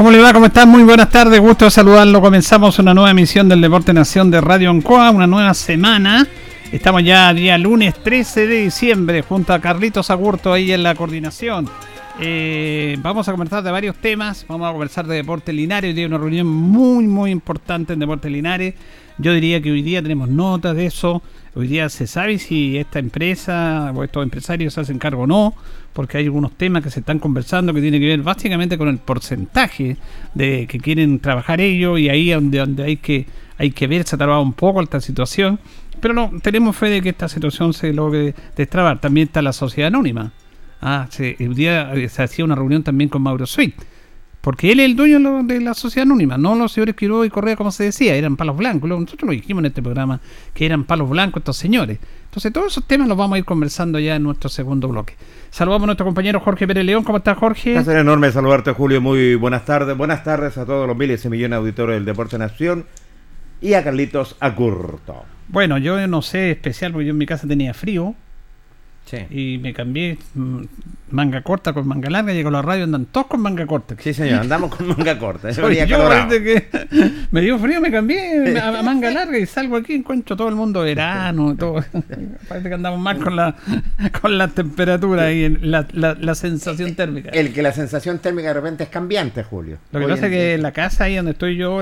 ¿Cómo le va? ¿Cómo está? Muy buenas tardes, gusto de saludarlo. Comenzamos una nueva emisión del Deporte Nación de Radio Ancoa, una nueva semana. Estamos ya día lunes 13 de diciembre junto a Carlitos Agurto ahí en la coordinación. Eh, vamos a conversar de varios temas. Vamos a conversar de Deporte Linares. Hoy día una reunión muy, muy importante en Deporte Linares. Yo diría que hoy día tenemos notas de eso. Hoy día se sabe si esta empresa o estos empresarios se hacen cargo o no, porque hay algunos temas que se están conversando que tienen que ver básicamente con el porcentaje de que quieren trabajar ellos y ahí donde, donde hay que hay que ver, se ha trabado un poco esta situación, pero no, tenemos fe de que esta situación se logre destrabar. También está la sociedad anónima. Ah, sí, hoy día se hacía una reunión también con Mauro Sweet porque él es el dueño de la sociedad anónima, no los señores Quiroga y Correa, como se decía, eran palos blancos. Nosotros lo dijimos en este programa, que eran palos blancos estos señores. Entonces, todos esos temas los vamos a ir conversando ya en nuestro segundo bloque. Saludamos a nuestro compañero Jorge Pérez León. ¿Cómo estás, Jorge? Es enorme saludarte, Julio. Muy buenas tardes. Buenas tardes a todos los miles y millones de auditores del Deporte Nación y a Carlitos Acurto. Bueno, yo no sé especial, porque yo en mi casa tenía frío. Y me cambié mm, manga corta con manga larga, llego a la radio, andan todos con manga corta. Sí, señor, andamos con manga corta. yo, que me dio frío, me cambié a, manga larga y salgo aquí, encuentro todo el mundo verano, todo. Parece que andamos más con la con la temperatura y la, la, sensación térmica. El que la sensación térmica de repente es cambiante, Julio. Lo que pasa es que la casa ahí donde estoy yo,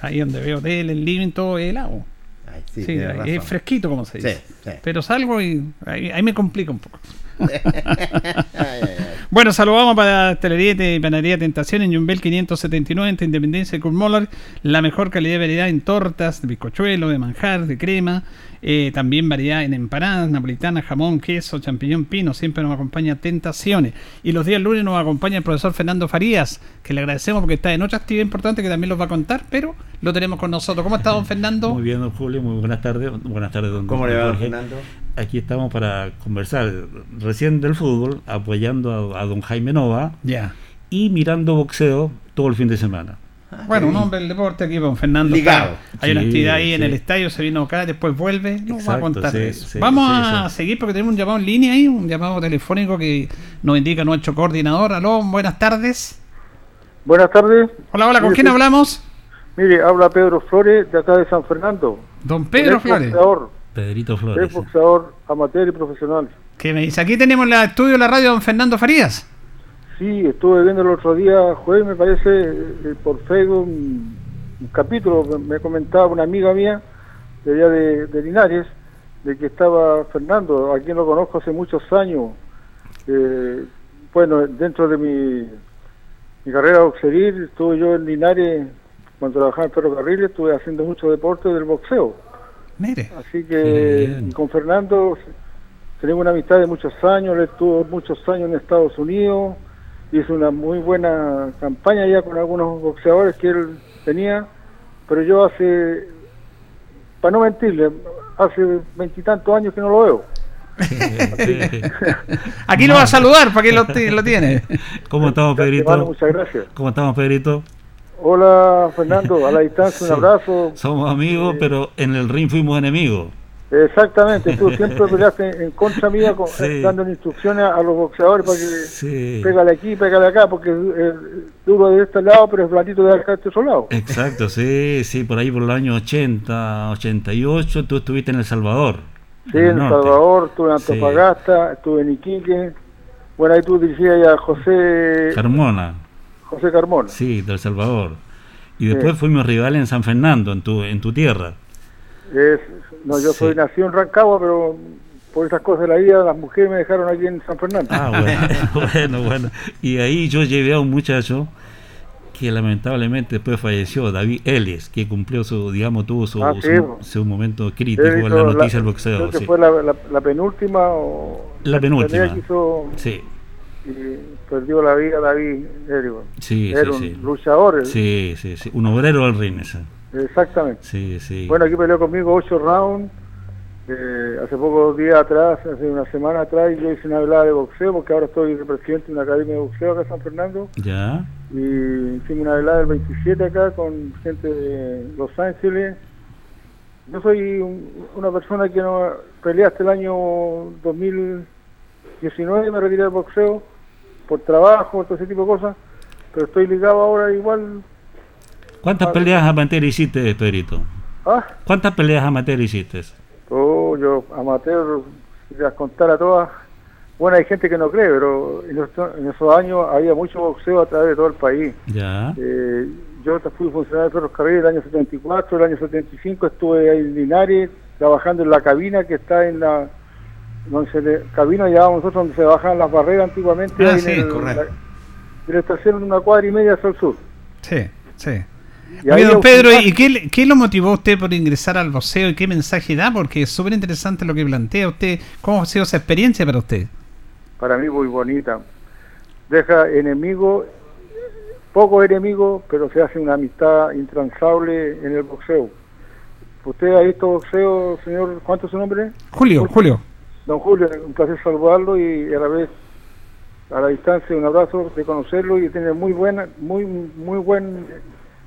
ahí donde veo tele, el living, todo es helado sí, es fresquito, como se dice. Pero salgo y ahí, me complica un poco. bueno, saludamos para Telería y Panadería Tentación en Jumbel 579 en Independencia de Kurmoller. La mejor calidad de variedad en tortas, de bizcochuelo, de manjar, de crema. Eh, también variedad en empanadas, napolitanas, jamón, queso, champiñón pino. Siempre nos acompaña Tentaciones. Y los días lunes nos acompaña el profesor Fernando Farías, que le agradecemos porque está en otra actividad importante que también los va a contar, pero lo tenemos con nosotros. ¿Cómo está, don Fernando? Muy bien, don Julio. Muy buenas tardes. Buenas tardes, don ¿Cómo le va, Fernando? Aquí estamos para conversar recién del fútbol, apoyando a, don Jaime Nova. Ya. Y mirando boxeo todo el fin de semana. Ah, bueno, un hombre del deporte aquí con Fernando. Hay una actividad ahí en el estadio, se vino acá, después vuelve, va a contar eso. Vamos a seguir porque tenemos un llamado en línea ahí, un llamado telefónico que nos indica nuestro coordinador. Aló, buenas tardes. Buenas tardes. Hola, hola, ¿con Mire, quién sí. hablamos? Mire, habla Pedro Flores de acá de San Fernando. Don Pedro Es Flores. boxeador, Pedrito es Flores. boxeador amateur y profesional. ¿Qué me dice? Aquí tenemos el estudio de la radio don Fernando Farías. Sí, estuve viendo el otro día, jueves me parece, eh, por Facebook, un, un capítulo, me- me comentaba una amiga mía de allá de, de Linares, de que estaba Fernando, a quien lo conozco hace muchos años. Eh, bueno, dentro de mi, mi carrera boxeril, estuve yo en Linares, cuando trabajaba en ferrocarril, estuve haciendo mucho deporte del boxeo. Mire. Así que con Fernando tenemos una amistad de muchos años, él estuvo muchos años en Estados Unidos, hizo una muy buena campaña ya con algunos boxeadores que él tenía, pero yo hace, para no mentirle, hace veintitantos años que no lo veo. Aquí lo va a saludar, para que lo, lo tiene. ¿Cómo estamos, Pedrito? muchas gracias. ¿Cómo estamos, Pedrito? Hola Fernando, a la distancia un Sí. abrazo. Somos amigos, pero en el ring fuimos enemigos. Exactamente, tú siempre peleaste en contra mía con, Sí. dando instrucciones a los boxeadores para que Sí. pégale aquí, pégale acá, porque es duro de este lado, pero es blandito de acá de este otro lado. Exacto, sí, sí, por ahí por los años 80, 88, tú estuviste en El Salvador. Sí, el en El norte. Salvador, estuve en Sí. Antofagasta, estuve en Iquique. Bueno, ahí tú dirigías ya a José, Carmona, José Carmona. sí, del Salvador. Y después fuimos rivales en San Fernando, en tu, en tu tierra. Es, no, yo soy nacido en Rancagua, pero por esas cosas de la vida, las mujeres me dejaron aquí en San Fernando. Ah, bueno, bueno, bueno. Y ahí yo llevé a un muchacho que lamentablemente después falleció, David Ellis, que cumplió su, digamos, tuvo su, Ah, sí, su, su momento crítico en la noticia del creo boxeo. que Sí. fue la, la- la penúltima o La penúltima. hizo sí, y perdió la vida David Erigo. sí, Era sí, un sí. luchador, Sí, sí, sí. Un obrero del ring. Exactamente. Sí, sí. Bueno, aquí peleó conmigo ocho rounds. Eh, hace pocos días atrás, hace una semana atrás, yo hice una velada de boxeo porque ahora estoy de presidente de una academia de boxeo acá en San Fernando. ya. Y hicimos una velada el 27 acá con gente de Los Ángeles. Yo soy un- una persona que no peleé hasta el año 2019, me retiré del boxeo por trabajo, todo ese tipo de cosas. Pero estoy ligado ahora igual. ¿Cuántas Ah. peleas amateur hiciste, Pedrito? Ah, ¿Cuántas peleas amateur hiciste? Oh, yo amateur, si las contara todas. Bueno, hay gente que no cree, pero en, en esos años había mucho boxeo a través de todo el país. Ya. Eh, yo fui funcionario de ferrocarril el año 74, el año 75 estuve ahí en Linares trabajando en la cabina que está en la donde se le- cabina llamábamos nosotros donde se bajaban las barreras antiguamente Ah, ahí en sí, el- correcto. la- de la estación una cuadra y media hacia el sur. Sí, sí. Oye, don Pedro, ¿y qué, qué lo motivó a usted por ingresar al boxeo y qué mensaje da? Porque es súper interesante lo que plantea usted. ¿Cómo ha sido esa experiencia para usted? para mí muy bonita. Deja enemigos, pocos enemigos, pero se hace una amistad intransable en el boxeo. ¿Usted ha visto boxeo, señor? ¿Cuánto es su nombre? Julio, Julio. Don Julio, un placer saludarlo y a la vez a la distancia un abrazo de conocerlo y tiene muy buena, muy muy buen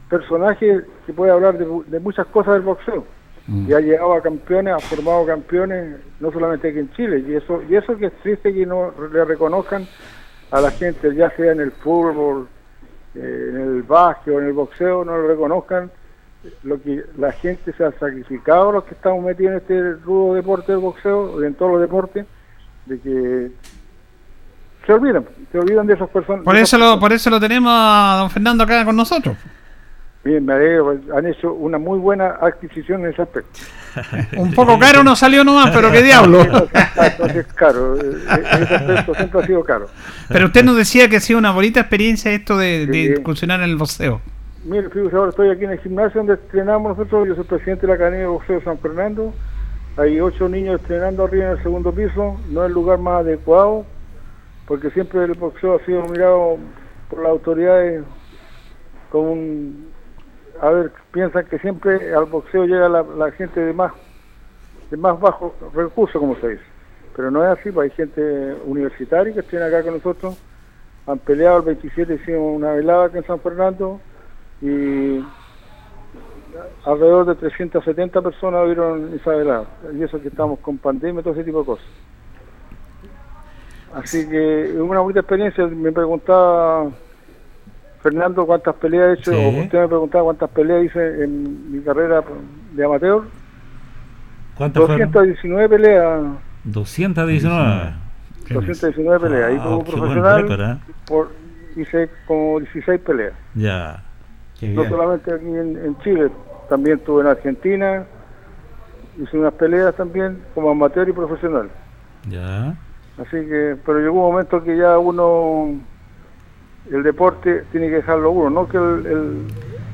personaje que puede hablar de, de muchas cosas del boxeo. Y ha llegado a campeones, ha formado campeones, no solamente aquí en Chile, y eso, y eso que es triste que no le reconozcan a la gente, ya sea en el fútbol, eh, en el básquet o en el boxeo, no le reconozcan lo que la gente se ha sacrificado, los que estamos metidos en este rudo deporte del boxeo, en todos los deportes, de que se olvidan, se olvidan de esas personas. Por eso lo, por eso lo tenemos a don Fernando acá con nosotros. Bien, me alegro, pues, han hecho una muy buena adquisición en ese aspecto. Un poco caro no salió nomás, pero qué diablo. Entonces es caro, eh, en ese aspecto siempre ha sido caro. Pero usted nos decía que ha sido una bonita experiencia esto de, de incursionar en el boxeo. Mire, fíjese, ahora estoy aquí en el gimnasio donde entrenamos nosotros, yo soy presidente de la Academia de Boxeo San Fernando, hay ocho niños entrenando arriba en el segundo piso, no es el lugar más adecuado, porque siempre el boxeo ha sido mirado por las autoridades como un... A ver, piensan que siempre al boxeo llega la, gente de más de más bajos recursos, como se dice. Pero no es así, pues hay gente universitaria que estén acá con nosotros, han peleado el 27, hicimos una velada acá en San Fernando, y alrededor de 370 personas vieron esa velada. Y eso que estamos con pandemia y todo ese tipo de cosas. Así que es una bonita experiencia. Me preguntaba Fernando, ¿cuántas peleas he hecho? Sí. O usted me preguntaba cuántas peleas hice en mi carrera de amateur. ¿Cuántas fueron? 219 peleas. 219. 219 peleas. Y Ah, como qué buen profesional récord, ¿eh? por, hice como 16 peleas. Ya. Qué No bien. solamente aquí en, en Chile, también estuve en Argentina. Hice unas peleas también como amateur y profesional. Ya. Así que, pero llegó un momento que ya uno, el deporte tiene que dejarlo uno, no que el, el,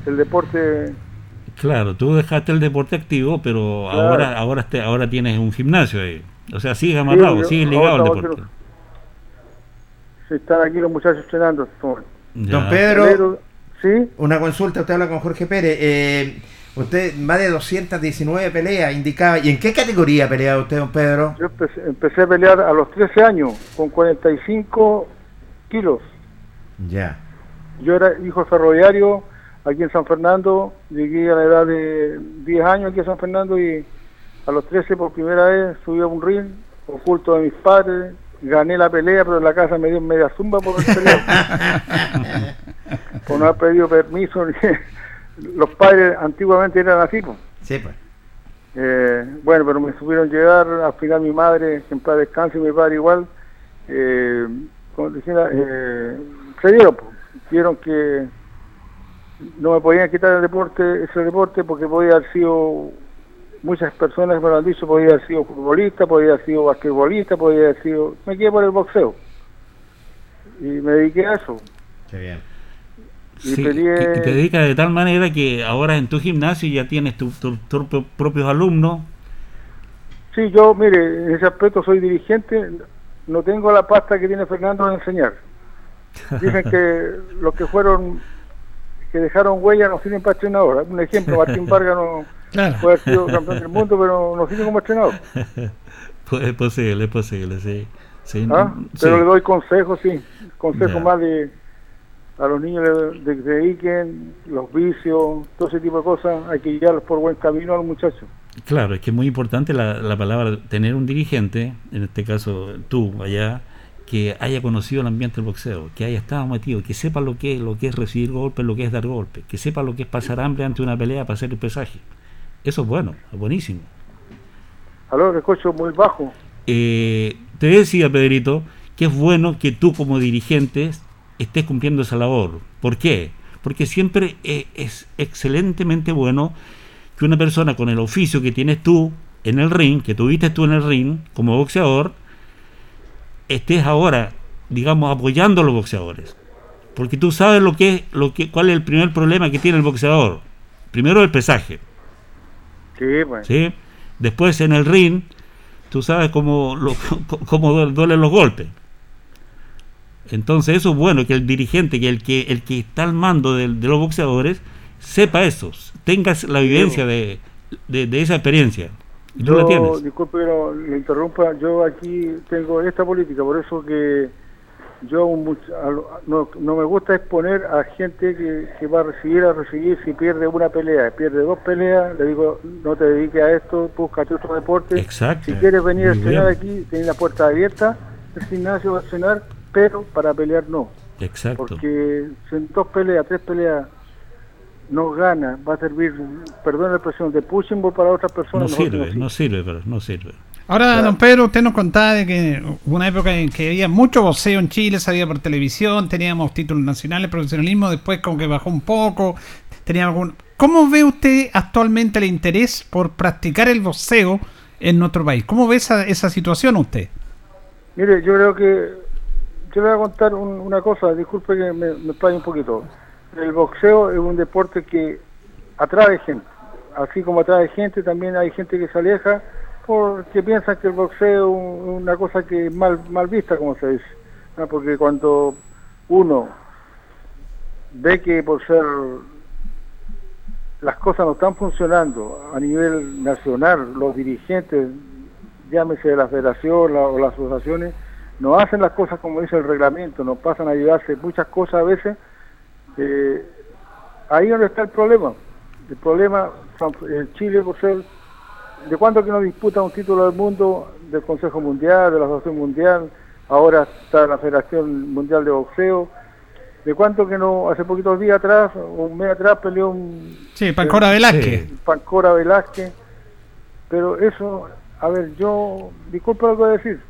el deporte, Claro, tú dejaste el deporte activo, pero Claro. ahora ahora te- ahora tienes un gimnasio ahí. O sea, sigues amarrado, yo- sigues ligado al deporte. si están aquí los muchachos entrenando. Don Pedro, peleros, ¿Sí? una consulta, usted habla con Jorge Pérez. Eh, usted, más de 219 peleas, indicaba. ¿Y en qué categoría pelea usted, don Pedro? Yo empecé, empecé a pelear a los 13 años con 45 kilos. Ya. Yo era hijo ferroviario aquí en San Fernando, llegué a la edad de 10 años aquí a San Fernando y a los 13 por primera vez subí a un ring, oculto de mis padres, gané la pelea, pero en la casa me dio media zumba por el pelear. por no haber pedido permiso. Los padres antiguamente eran así, pues. Sí, pues. Eh, bueno, pero me supieron llegar, al final mi madre, en paz descanse, y mi padre igual, eh, como eh, se dieron, pues. vieron que no me podían quitar el deporte, ese deporte, porque podía haber sido, muchas personas me lo han dicho, podía haber sido futbolista, podía haber sido basquetbolista, podía haber sido, me quedé por el boxeo. Y me dediqué a eso. Qué bien. y Sí, peleé- y- y te dedicas de tal manera que ahora en tu gimnasio ya tienes tus tu, propios alumnos. Sí, yo, mire, en ese aspecto soy dirigente, no tengo la pasta que tiene Fernando de enseñar. Dicen que los que fueron, que dejaron huella no sirven para entrenador. Un ejemplo, Martín Vargas no Claro. puede haber sido campeón del mundo, pero no sirve como entrenador. Pues es posible, es posible, sí. Sí, ¿ah? sí. Pero le doy consejos, sí, consejos más de a los niños de, de que se dediquen, los vicios, todo ese tipo de cosas, hay que guiarlos por buen camino a los muchachos. Claro, es que es muy importante la, la palabra tener un dirigente, en este caso tú allá, que haya conocido el ambiente del boxeo, que haya estado metido, que sepa lo que es, lo que es recibir golpes, lo que es dar golpes, que sepa lo que es pasar hambre ante una pelea para hacer el pesaje. Eso es bueno, es buenísimo. Aló, escucho muy bajo. Eh, te decía, Pedrito, que es bueno que tú como dirigente estés cumpliendo esa labor. ¿Por qué? Porque siempre eh, es excelentemente bueno que una persona con el oficio que tienes tú en el ring, que tuviste tú en el ring como boxeador, estés ahora, digamos, apoyando a los boxeadores. Porque tú sabes lo que es, lo que, cuál es el primer problema que tiene el boxeador. Primero el pesaje. Sí, pues. ¿sí? Después en el ring, tú sabes cómo, lo, cómo duelen- duelen los golpes. Entonces eso es bueno, que el dirigente, que el que, el que está al mando de, de los boxeadores, sepa eso, tengas la vivencia de, de, de esa experiencia. Y tú la Yo, tienes. disculpe que le interrumpa, yo aquí tengo esta política, por eso que yo no, no me gusta exponer a gente que, que va a recibir a recibir si pierde una pelea, pierde dos peleas, le digo, no te dediques a esto, búscate otro deporte. Exacto. Si quieres venir a cenar bien. aquí, tienes la puerta abierta, el gimnasio va a cenar, pero para pelear no. Exacto. Porque si en dos peleas, tres peleas no gana, va a servir, perdón la expresión, de pushing ball para otras No personas. que sirve, no no sirve, pero no sirve. Ahora, don Pedro, usted nos contaba de que hubo una época en que había mucho boxeo en Chile, salía por televisión, teníamos títulos nacionales, profesionalismo, después como que bajó un poco, tenía algún... ¿Cómo ve usted actualmente el interés por practicar el boxeo en nuestro país? ¿Cómo ve esa, esa situación usted? Mire, yo creo que yo le voy a contar un- una cosa, disculpe que me, me explaye un poquito. El boxeo es un deporte que atrae gente, así como atrae gente, también hay gente que se aleja porque piensan que el boxeo es una cosa que es mal, mal vista, como se dice. Porque cuando uno ve que por ser las cosas no están funcionando a nivel nacional, los dirigentes, llámese de la federación o las asociaciones, no hacen las cosas como dice el reglamento, nos pasan a ayudarse muchas cosas a veces. Eh, ahí donde está el problema. El problema, Chile por ser, ¿de cuándo que no disputa un título del mundo del Consejo Mundial, de la Asociación Mundial? Ahora está la Federación Mundial de Boxeo. de cuánto que no, hace poquitos días atrás, o un mes atrás peleó un... Sí, Pancora Velázquez. Sí. Pancora Velázquez, pero eso, a ver, yo, disculpa lo que voy a decir,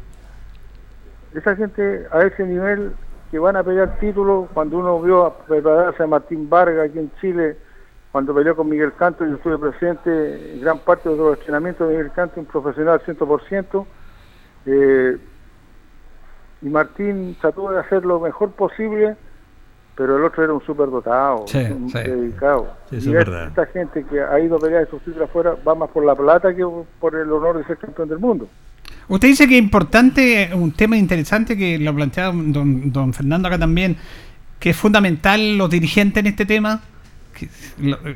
esa gente a ese nivel que van a pelear títulos, cuando uno vio a prepararse a Martín Vargas aquí en Chile, cuando peleó con Miguel Canto, yo estuve presente en gran parte de los entrenamientos de Miguel Canto, un profesional 100%, eh, y Martín trató de hacer lo mejor posible, pero el otro era un superdotado, Sí, un sí. dedicado. Sí, y es esta gente que ha ido a pelear esos títulos afuera va más por la plata que por el honor de ser campeón del mundo. Usted dice que es importante, un tema interesante que lo plantea don, don Fernando acá también, que es fundamental los dirigentes en este tema. que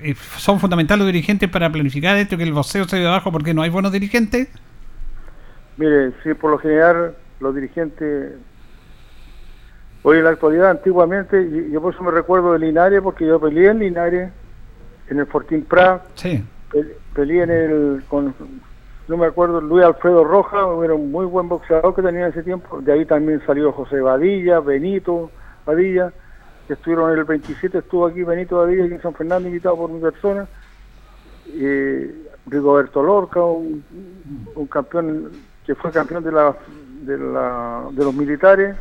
eh, son fundamentales los dirigentes para planificar esto, que el boxeo se de abajo porque no hay buenos dirigentes. Mire, sí, por lo general los dirigentes, hoy en la actualidad, antiguamente, yo por eso me recuerdo de Linares, porque yo peleé en Linares, en el Fortín Prat, Sí, pe- peleé en el, con, no me acuerdo, Luis Alfredo Roja, era un muy buen boxeador que tenía en ese tiempo, de ahí también salió José Badilla, Benito Badilla, que estuvieron en el 27, estuvo aquí Benito Badilla, en San Fernando, invitado por mi persona, eh, Rigoberto Lorca, un, campeón que fue campeón de los militares.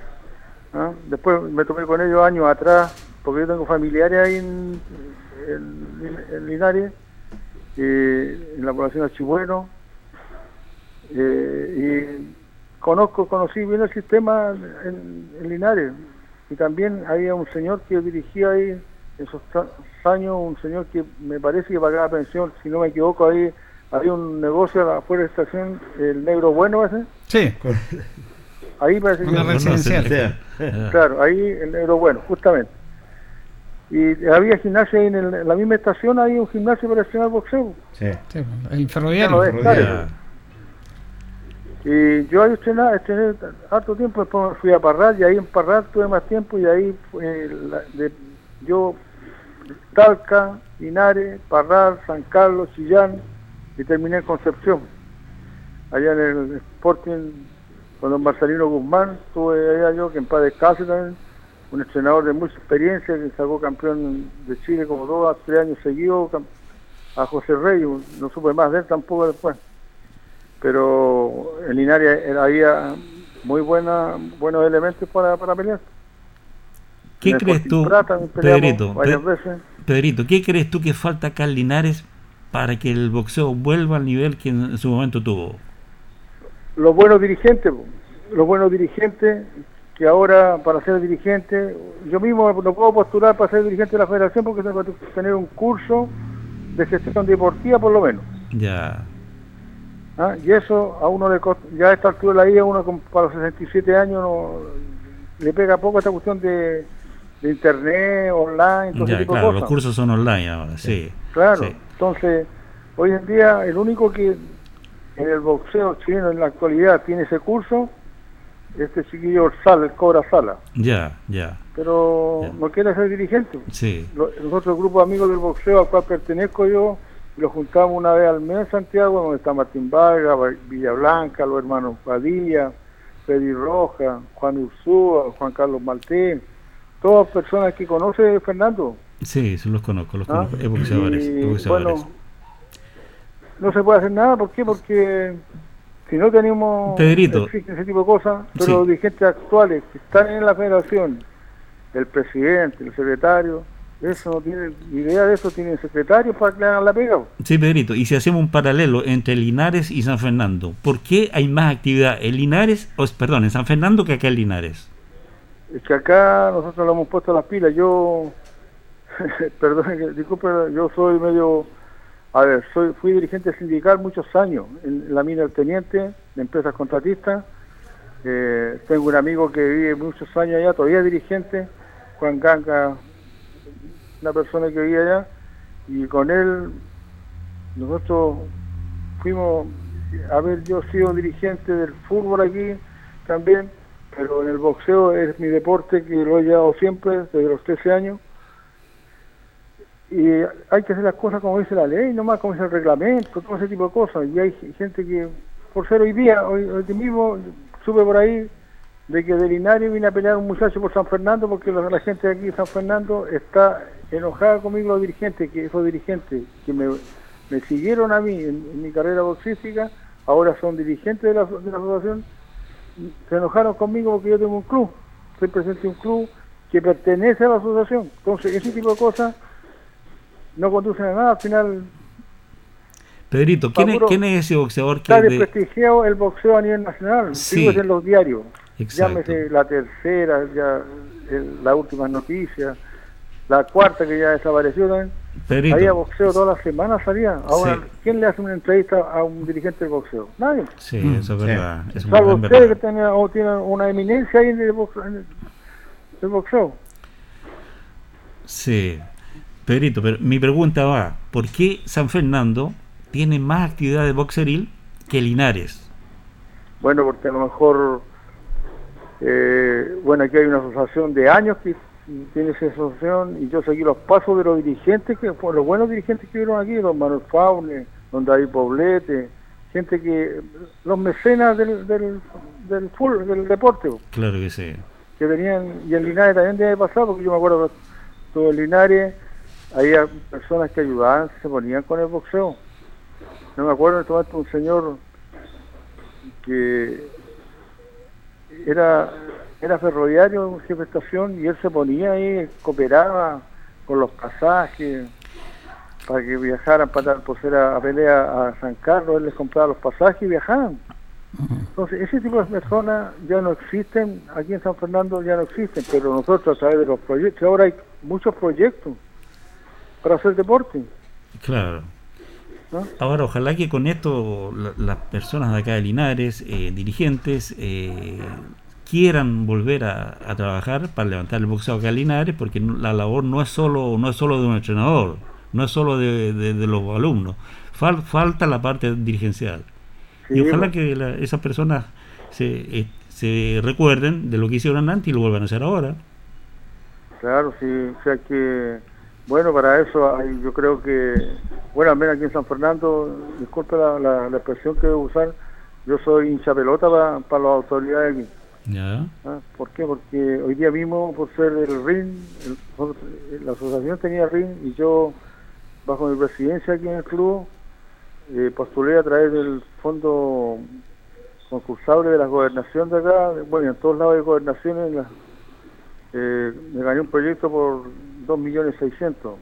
¿ah? Después me tomé con ellos años atrás, porque yo tengo familiares ahí en, en- en Linares, eh, en la población de Archibueno. Eh, y conozco, conocí bien el sistema en, en Linares. Y también había un señor que dirigía ahí esos tra- años, un señor que me parece que pagaba pensión, si no me equivoco, ahí había un negocio afuera de la estación, el Negro Bueno ese, sí. ahí parece que... Una no, residencial. Claro, ahí el Negro Bueno, justamente. Y había gimnasio ahí en, el- en la misma estación, había un gimnasio para entrenar boxeo. Sí. sí, el ferroviario. Y yo ahí estrené, estrené harto tiempo, después fui a Parral y ahí en Parral tuve más tiempo y ahí fue la- yo Talca, Linares, Parral, San Carlos, Chillán y terminé en Concepción. Allá en el Sporting con don Marcelino Guzmán, estuve allá yo que en paz descanse también, un entrenador de mucha experiencia que sacó campeón de Chile como dos tres años seguidos a José Rey, no supe más de él tampoco después pero en Linares había muy buena, buenos elementos para, para pelear. ¿Qué En crees tú, Pedrito? veces. Pedrito, ¿qué crees tú que falta acá en Linares para que el boxeo vuelva al nivel que en su momento tuvo? Los buenos dirigentes, los buenos dirigentes que ahora para ser dirigente, yo mismo no puedo postular para ser dirigente de la federación porque tengo que tener un curso de gestión deportiva por lo menos. Ya, ¿ah? Y eso a uno le cost- ya a esta altura de la vida, uno con- para los 67 años no, le pega poco esta cuestión de, de internet, online, todo ese ya, tipo de claro, cosas. los cursos son online ahora, sí. Claro, sí. entonces, hoy en día el único que en el boxeo chileno en la actualidad tiene ese curso, este chiquillo Sala, el Cobra Sala, Ya, ya, pero Ya. no quiere ser dirigente. sí. Nosotros, el grupo de amigos del boxeo al cual pertenezco yo, lo juntamos una vez al mes en Santiago, donde está Martín Vargas, Va- Villablanca, los hermanos Padilla, Freddy Roja, Juan Ursúa, Juan Carlos Maltés, todas personas que conoce Fernando. Sí, sí, los conozco, los ¿ah? conozco. Es boxeadores, bueno, no se puede hacer nada, ¿por qué? Porque si no tenemos Pedrito. ese, ese tipo de cosas, pero Sí. los dirigentes actuales que están en la federación, el presidente, el secretario, eso no tienen idea de eso, tienen secretarios para que le hagan la pega. Sí, Pedrito, y si hacemos un paralelo entre Linares y San Fernando, ¿por qué hay más actividad en Linares, o, perdón, en San Fernando que acá en Linares? Es que acá nosotros le hemos puesto las pilas. Yo, perdón, disculpe, yo soy medio, a ver, soy fui dirigente sindical muchos años en la mina del Teniente, de empresas contratistas. Eh, tengo un amigo que vive muchos años allá, todavía es dirigente, Juan Ganga, una persona que vive allá, y con él nosotros fuimos, a ver, yo he sido dirigente del fútbol aquí también, pero en el boxeo es mi deporte que lo he llevado siempre, desde los 13 años. Y hay que hacer las cosas como dice la ley, nomás como dice el reglamento, todo ese tipo de cosas. Y hay gente que, por ser hoy día, hoy, hoy mismo, supe por ahí, de que de Linares vine a pelear un muchacho por San Fernando porque la, la gente de aquí de San Fernando está enojada conmigo los dirigentes, que esos dirigentes que me, me siguieron a mí en, en mi carrera boxística, ahora son dirigentes de la, de la asociación, se enojaron conmigo porque yo tengo un club, soy presidente de un club que pertenece a la asociación. Entonces, ese tipo de cosas no conducen a nada, al final Pedrito, ¿quién es, Pablo, quién es ese boxeador que está es de- desprestigiado el boxeo a nivel nacional, Sí. en los diarios. Exacto. Llámese la tercera, ya el- las últimas noticias, la cuarta que ya desapareció también. Había boxeo todas las semanas, salía. Ahora, Sí. ¿quién le hace una entrevista a un dirigente del boxeo? Nadie. Sí, Mm. eso es Sí. verdad. eso es Salvo verdad, ustedes que tienen, o tienen una eminencia ahí en el boxeo. En el boxeo. Sí. Pedrito, pero mi pregunta va, ¿por qué San Fernando tiene más actividad de boxeril que Linares? Bueno, porque a lo mejor, eh, bueno, aquí hay una asociación de años que tiene esa asociación y yo seguí los pasos de los dirigentes, que fueron los buenos dirigentes que vieron aquí, don Manuel Faune, don David Poblete, gente que, los mecenas del, del, del, fútbol, del deporte, Claro que sí. que venían, y en Linares también debe pasar, porque yo me acuerdo que todo en Linares había personas que ayudaban, se ponían con el boxeo. No me acuerdo en este momento un señor que era era ferroviario, un jefe de estación, y él se ponía ahí, cooperaba con los pasajes para que viajaran para por ser a, a pelea a San Carlos, él les compraba los pasajes y viajaban. Entonces, ese tipo de personas ya no existen, aquí en San Fernando ya no existen, pero nosotros a través de los proyectos, ahora hay muchos proyectos para hacer deporte. Claro. ¿no? Ahora, ojalá que con esto la- las personas de acá de Linares, eh, dirigentes, eh, quieran volver a, a trabajar para levantar el boxeo acá en Linares, porque la labor no es solo no es solo de un entrenador, no es solo de, de- de los alumnos, Fal- falta la parte dirigencial. Sí, y ojalá que la- esas personas se, eh, se recuerden de lo que hicieron antes y lo vuelvan a hacer ahora. Claro, sí, o sea que, bueno, para eso hay- yo creo que, bueno, al menos aquí en San Fernando, disculpe la, la, la expresión que voy a usar, yo soy hincha pelota para las autoridades aquí. ¿Ah? ¿Por qué? Porque hoy día mismo, por ser el RIN, la asociación tenía RIN y yo, bajo mi presidencia aquí en el club, eh, postulé a través del fondo concursable de la gobernación de acá, bueno, en todos lados de gobernaciones, en eh, me gané un proyecto por 2 millones 600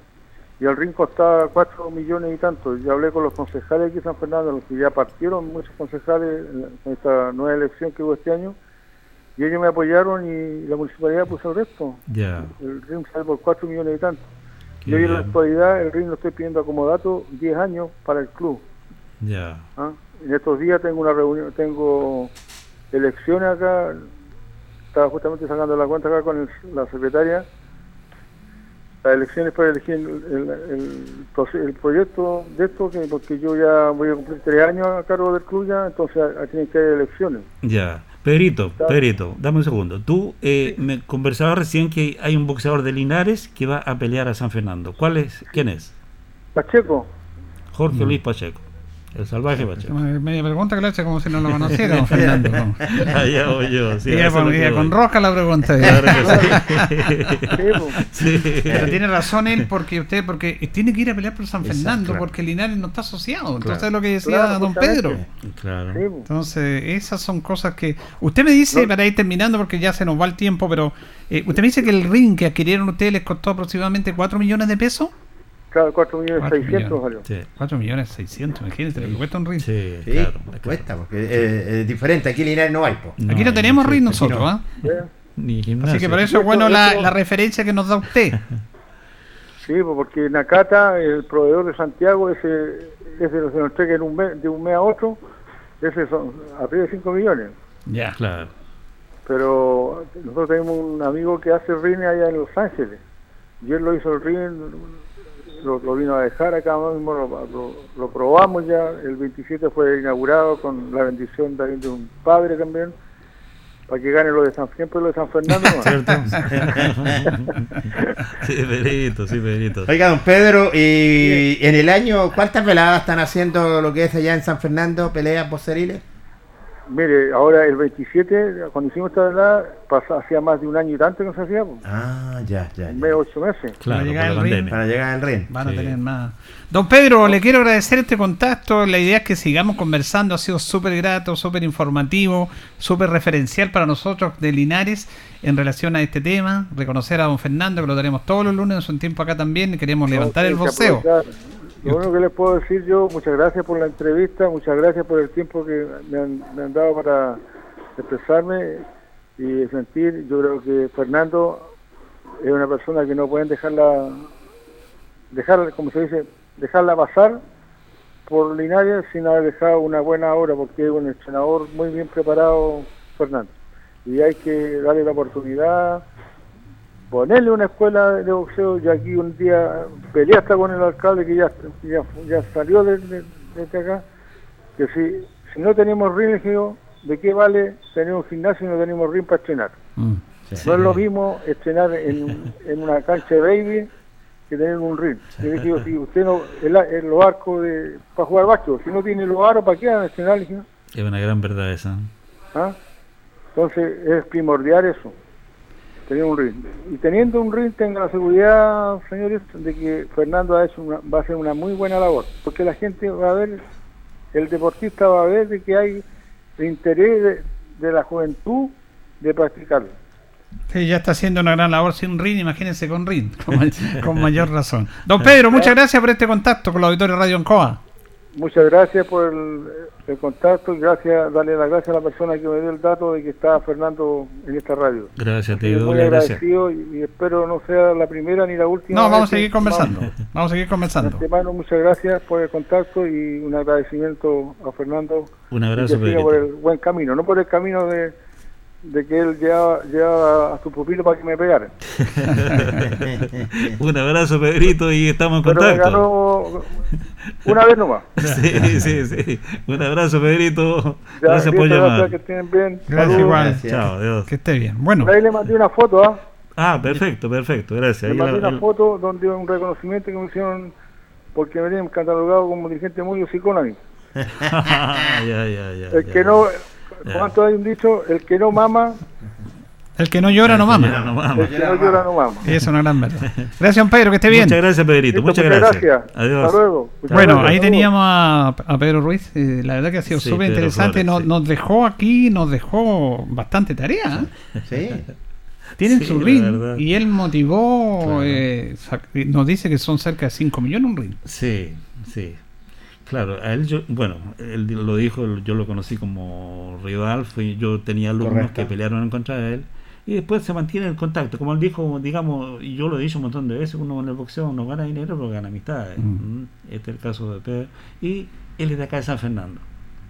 y el RIN costaba 4 millones y tanto. Yo hablé con los concejales aquí de San Fernando, los que ya partieron, muchos concejales en en esta nueva elección que hubo este año, y ellos me apoyaron y la municipalidad puso el resto. Ya. El RIN sale por 4 millones y tanto. Qué Y hoy en la actualidad el RIN lo estoy pidiendo como dato 10 años para el club. Ya. ¿ah? En estos días tengo una reunión, tengo elecciones acá, estaba justamente sacando la cuenta acá con el- la secretaria, las elecciones para elegir el, el- proyecto de esto, que porque yo ya voy a cumplir tres años a cargo del club ya, entonces ah, tienen que haber elecciones. Ya. Pedrito. Pedrito, dame un segundo. Tú eh, me conversabas recién que hay un boxeador de Linares que va a pelear a San Fernando. ¿Cuál es? ¿Quién es? Pacheco, Jorge Luis Pacheco. El salvaje Pacheco. Media pregunta que le hace como si no lo conociera, don Fernando. Allá voy yo. Sí, con, con la pregunta. Claro que Sí, sí. Pero tiene razón él porque usted porque tiene que ir a pelear por San Exacto, Fernando claro. porque Linares no está asociado. Entonces Claro. es lo que decía Claro, don justamente. Pedro. Claro. Entonces, esas son cosas que... Usted me dice, No. para ir terminando, porque ya se nos va el tiempo, pero eh, usted me dice que el ring que adquirieron ustedes les costó aproximadamente 4 millones de pesos. Claro, 4 millones Cuatro 600 millones. salió. Sí. 4 millones 600, imagínate lo que cuesta un ring. Sí, Sí, claro. cuesta, porque eh, es diferente. Aquí en Linares no hay, po. Aquí no tenemos ring sí, nosotros, no. ¿ah? ¿eh? Ni gimnasio. Así que por eso es bueno la, la referencia que nos da usted. Sí, porque Nakata, el proveedor de Santiago, ese, ese se lo entrega en un mes, de un mes a otro, ese son arriba de 5 millones. Ya. Claro. Pero nosotros tenemos un amigo que hace RIN allá en Los Ángeles. Y él lo hizo el RIN, lo, lo vino a dejar acá mismo, lo, lo- lo probamos ya. El 27 fue inaugurado con la bendición también de un padre también, para que gane lo de San, siempre lo de San Fernando. ¿no? ¿Cierto? sí, Pedrito, sí, Pedrito. Oiga, don Pedro, y en el año, ¿cuántas veladas están haciendo lo que es allá en San Fernando, peleas posteriles? Mire, ahora el 27, cuando hicimos esta velada, hacía más de un año y tanto que no se hacía, pues, Ah, ya, ya. un ya. mes, ocho meses. Claro, llegar por la al. Para llegar al ring. Van a tener más. Don Pedro, le quiero agradecer este contacto. La idea es que sigamos conversando. Ha sido súper grato, súper informativo, súper referencial para nosotros de Linares en relación a este tema. Reconocer a don Fernando, que lo tenemos todos los lunes en su tiempo acá también. Queremos levantar el No, hay que voceo. aprovechar. Lo único que les puedo decir yo, muchas gracias por la entrevista, muchas gracias por el tiempo que me han, dado para expresarme y sentir. Yo creo que Fernando es una persona que no pueden dejarla, dejarla, como se dice, dejarla pasar por Linares sin haber dejado una buena obra, porque es un entrenador muy bien preparado, Fernando. Y hay que darle la oportunidad, ponerle una escuela de boxeo. Yo aquí un día peleé hasta con el alcalde que ya, ya, ya salió de, de- desde acá, que si, si no tenemos ring, ¿de qué vale tener un gimnasio y no tenemos ring para estrenar? Mm. No es lo mismo estrenar en, en una cancha de baby que tener un ring. Yo le dije si usted no, el, el- los arcos de, para jugar básquetbol, si no tiene los aros, ¿para qué van a estrenar? Es una gran verdad esa. ¿Ah? Entonces es primordial eso, tener un ring. Y teniendo un ring, tenga la seguridad, señores, de que Fernando ha hecho una- va a hacer una muy buena labor, porque la gente va a ver, el deportista va a ver de que hay interés de, de la juventud de practicarlo. Sí, ya está haciendo una gran labor sin ring, imagínense con ring, con, con mayor razón. Don Pedro, muchas gracias por este contacto con la Auditorio Radio Ancoa. Muchas gracias por el, el contacto y gracias, darle las gracias a la persona que me dio el dato de que está Fernando en esta radio. Gracias, te muy doy gracias. agradecido y, y espero no sea la primera ni la última. No, vamos a vez seguir conversando. Vamos a seguir conversando. antemano, muchas gracias por el contacto y un agradecimiento a Fernando. Un y abrazo, que siga por el buen camino, no por el camino de, de que él llevaba, llevaba a su pupilo para que me pegara. Un abrazo, Pedrito, y estamos en Pero me contacto. ganó una vez nomás. Sí, sí, sí. Un abrazo, Pedrito. Ya, Gracias por llamar. gracias, que estén bien. Gracias, Saludos. igual. Gracias. Chao, adiós. Que esté bien. Bueno, Ahí le mandé una foto, ¿ah? Ah, perfecto, perfecto, gracias. Le mandé la- una el- foto donde un reconocimiento que me hicieron porque me tienen catalogado como dirigente muy hocicón ya, ya, ya. El ya. que no. ¿Cuánto hay un dicho? El que no mama, el que no llora no mama. no el que no llora no mama. Es una gran verdad. Gracias, don Pedro, que esté bien. Muchas gracias, Pedrito. Listo, muchas gracias. Adiós. Hasta luego. Muchas Bueno, gracias, ahí teníamos a, a Pedro Ruiz. eh, la verdad que ha sido súper interesante. Nos, sí. nos dejó aquí, nos dejó bastante tarea. ¿eh? Sí. Tienen Sí, su ring y él motivó, Claro. eh, nos dice que son cerca de 5 millones un ring. Sí, sí. Claro, a él yo, bueno, él lo dijo, yo lo conocí como rival, fui, yo tenía alumnos Correcto. que pelearon en contra de él y después se mantiene el contacto. Como él dijo, digamos, y yo lo he dicho un montón de veces, uno en el boxeo no gana dinero, pero gana amistades. Mm. ¿m? Este es el caso de Pedro. Y él es de acá de San Fernando.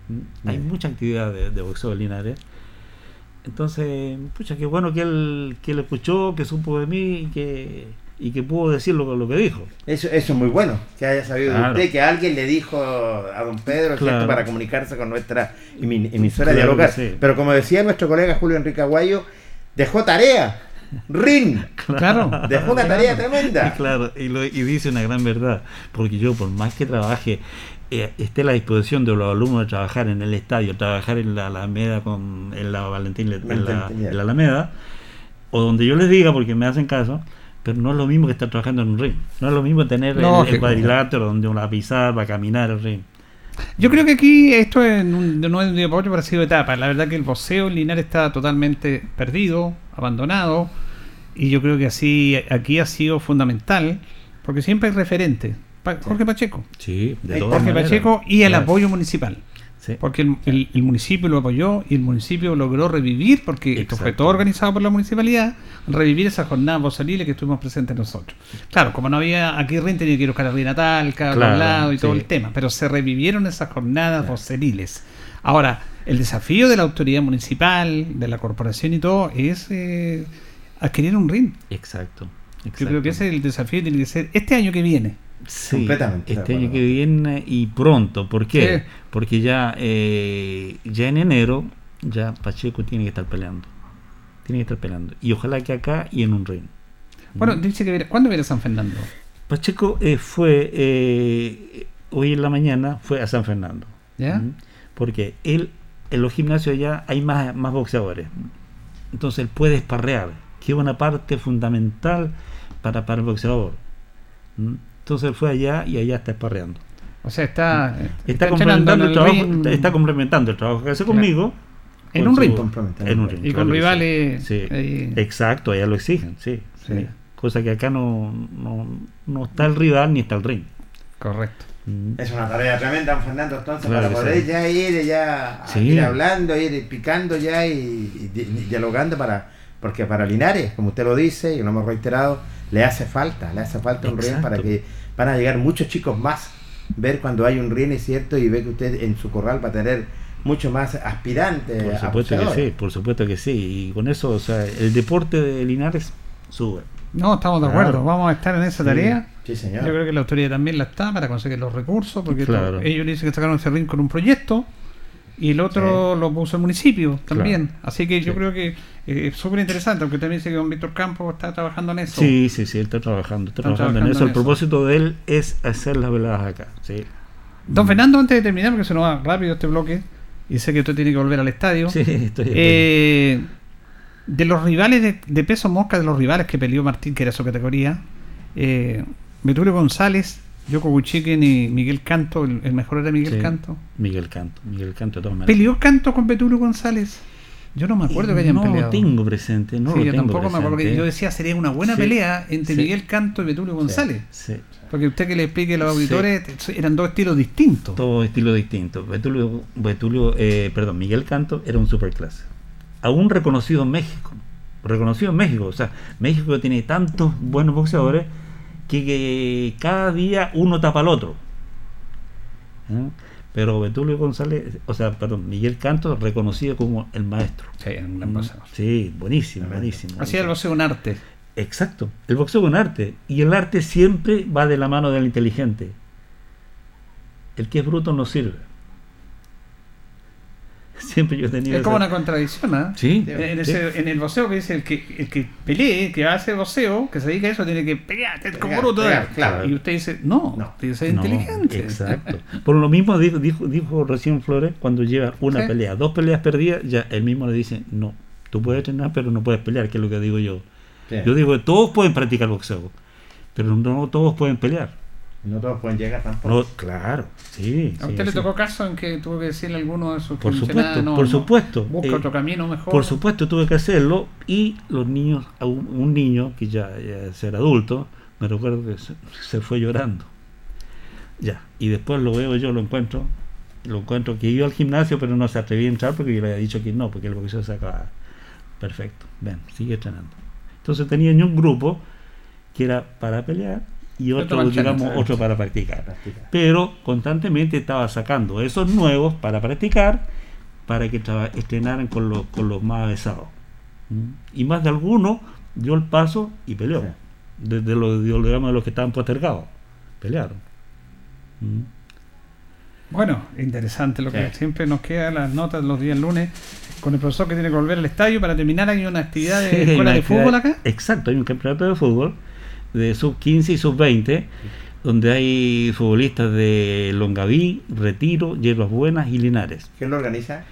¿m? Hay mucha actividad de, de boxeo en Linares. Entonces, pucha, qué bueno que él, que él escuchó, que supo de mí y que, y que pudo decir lo, lo que dijo. Eso, eso es muy bueno, que haya sabido Claro. de usted, que alguien le dijo a don Pedro ¿cierto? Claro. para comunicarse con nuestra emi- emisora Claro dialogar. sí. Pero como decía nuestro colega Julio Enrique Aguayo, dejó tarea. RIN. Claro. Dejó una tarea tremenda. Claro, y, lo- y dice una gran verdad, porque yo por más que trabaje, eh, esté a la disposición de los alumnos de trabajar en el estadio, trabajar en la Alameda, con, en la Valentín, en la, en la Alameda, o donde yo les diga, porque me hacen caso, pero no es lo mismo que estar trabajando en un ring, no es lo mismo tener el- el, Lógico. cuadrilátero donde uno va a pisar, va a caminar el ring. Yo creo que aquí esto es un- no es un día para ha sido etapa. La verdad que el boxeo en Linares está totalmente perdido, abandonado, y yo creo que así aquí ha sido fundamental, porque siempre hay referente. Pa- Jorge Pacheco. Sí, de Ahí todas Jorge maneras. Pacheco y el apoyo municipal. Sí. Porque el, el- el municipio lo apoyó y el municipio logró revivir, porque esto fue Exacto. todo organizado por la municipalidad, revivir esa jornada voceriles que estuvimos presentes nosotros. Claro, como no había aquí Rin tenía que ir a buscar a Rin Talca, Claro, lado y todo el tema, pero se revivieron esas jornadas voceriles. Ahora, el desafío de la autoridad municipal, de la corporación y todo, es eh, adquirir un RIN. Exacto. Yo creo que ese es el desafío que tiene que ser este año que viene. Sí, Completamente Este año que viene y pronto. ¿Por qué? Sí. Porque ya, eh, ya en enero, ya Pacheco tiene que estar peleando. Tiene que estar peleando. Y ojalá que acá y en un ring. Bueno, Mm. dice que viene- ¿cuándo viene San Fernando? Pacheco eh, fue, eh, hoy en la mañana, fue a San Fernando. ¿Ya? Mm. Porque él en los gimnasios ya hay más, más boxeadores. Entonces él puede esparrear, que es una parte fundamental para, para el boxeador. ¿Mm? Entonces él fue allá y allá está esparreando. O sea, está, Está, complementando en el trabajo, ring está complementando el trabajo que hace Claro. conmigo. en con un su-. En un ring. Y con rivales, Sí. Sí. ahí. Exacto, allá lo exigen, sí, Sí. sí. Cosa que acá no, no, no está el rival ni está el ring. Correcto. Mm. Es una tarea tremenda, don Fernando, entonces, Claro para poder sí. ya ir ya Sí. ir hablando, ir picando ya y, y di- dialogando para porque para Linares, como usted lo dice y lo hemos reiterado, le hace falta, le hace falta un ring para que van a llegar muchos chicos más, ver cuando hay un ring, es cierto, y ve que usted en su corral va a tener mucho más aspirantes. Por supuesto que sí, por supuesto que sí. Y con eso, o sea, el deporte de Linares sube. No, estamos de Claro. acuerdo. Vamos a estar en esa tarea. Sí, señor. Yo creo que la autoridad también la está para conseguir los recursos, porque Claro. esto- ellos dicen que sacaron ese ring con un proyecto y el otro lo puso el municipio también. Claro. Así que yo Sí. creo que eh, es súper interesante, aunque también dice que don Víctor Campos está trabajando en eso. Sí, sí, sí, él está trabajando, está trabajando en eso. en El eso. propósito de él es hacer las veladas acá. Sí, Don Fernando, antes de terminar, porque se nos va rápido este bloque, y sé que usted tiene que volver al estadio. sí estoy. Eh, de los rivales de, de peso mosca, de los rivales que peleó Martín, que era su categoría, eh, Betulio González, Yoko Buchiken y Miguel Canto, el, el mejor era Miguel Sí. Canto. Miguel Canto, Miguel Canto de todas maneras. ¿Peleó Canto con Betulio González? Yo no me acuerdo que hayan no peleado. lo tengo presente, no Sí, lo yo tengo tampoco me acuerdo. presente. Yo decía, sería una buena Sí. pelea entre Sí. Miguel Canto y Betulio González. Sí, Porque usted que le explique a los auditores, eran dos estilos distintos. todo estilo distinto. Betulio, Betulio eh, perdón, Miguel Canto era un superclase. Aún reconocido en México. Reconocido en México. O sea, México tiene tantos buenos boxeadores que, que cada día uno tapa al otro. ¿Eh? Pero Betulio González, o sea, perdón, Miguel Canto reconocido como el maestro. Sí, un gran boxeador. Sí, buenísimo, buenísimo. Hacía el boxeo un arte. Exacto. El boxeo es un arte. Y el arte siempre va de la mano del inteligente. El que es bruto no sirve. Siempre yo he tenido. Es como esa- una contradicción, ¿ah? Sí. En, sí. ese- en el boxeo que dice el que, el que pelee, que hace boxeo, que se dedica a eso, tiene que pelear, como bruto. ¿eh? claro. Y usted dice, no, No, tiene que ser No, inteligente. Exacto. Por lo mismo dijo, dijo, dijo recién Flores, cuando lleva una Sí. pelea, dos peleas perdidas, ya él mismo le dice, no, tú puedes entrenar, pero no puedes pelear, que es lo que digo yo. Sí. Yo digo que todos pueden practicar boxeo, pero no todos pueden pelear. No todos pueden llegar tampoco. No, claro, sí. ¿A sí, usted le sí. tocó caso en que tuvo que decirle a alguno de sus Por supuesto, no, por no, supuesto. Busca Eh, otro camino mejor. Por supuesto tuve que hacerlo y los niños, un, un niño que ya, ser adulto, me recuerdo que se, se fue llorando. Ya, y después lo veo yo, lo encuentro, lo encuentro que iba al gimnasio pero no se atrevía a entrar porque yo le había dicho que no, porque el boxeo se acababa. Perfecto, ven, sigue entrenando. Entonces tenía yo un grupo que era para pelear y Otro digamos, otro para practicar Practicar. pero constantemente estaba sacando esos nuevos para practicar, para que estrenaran con los, con los más avesados. ¿Mm? Y más de alguno dio el paso y peleó. Sí. Desde los, digamos, de los que estaban postergados. Pelearon. ¿Mm? Bueno, interesante lo que Sí. siempre nos queda las notas los días lunes con el profesor que tiene que volver al estadio para terminar. Hay una actividad de Sí, escuela de actividad- fútbol acá. Exacto, hay un campeonato de fútbol de sub 15 y sub 20, donde hay futbolistas de Longaví, Retiro, Hierbas Buenas y Linares. ¿Quién lo organiza?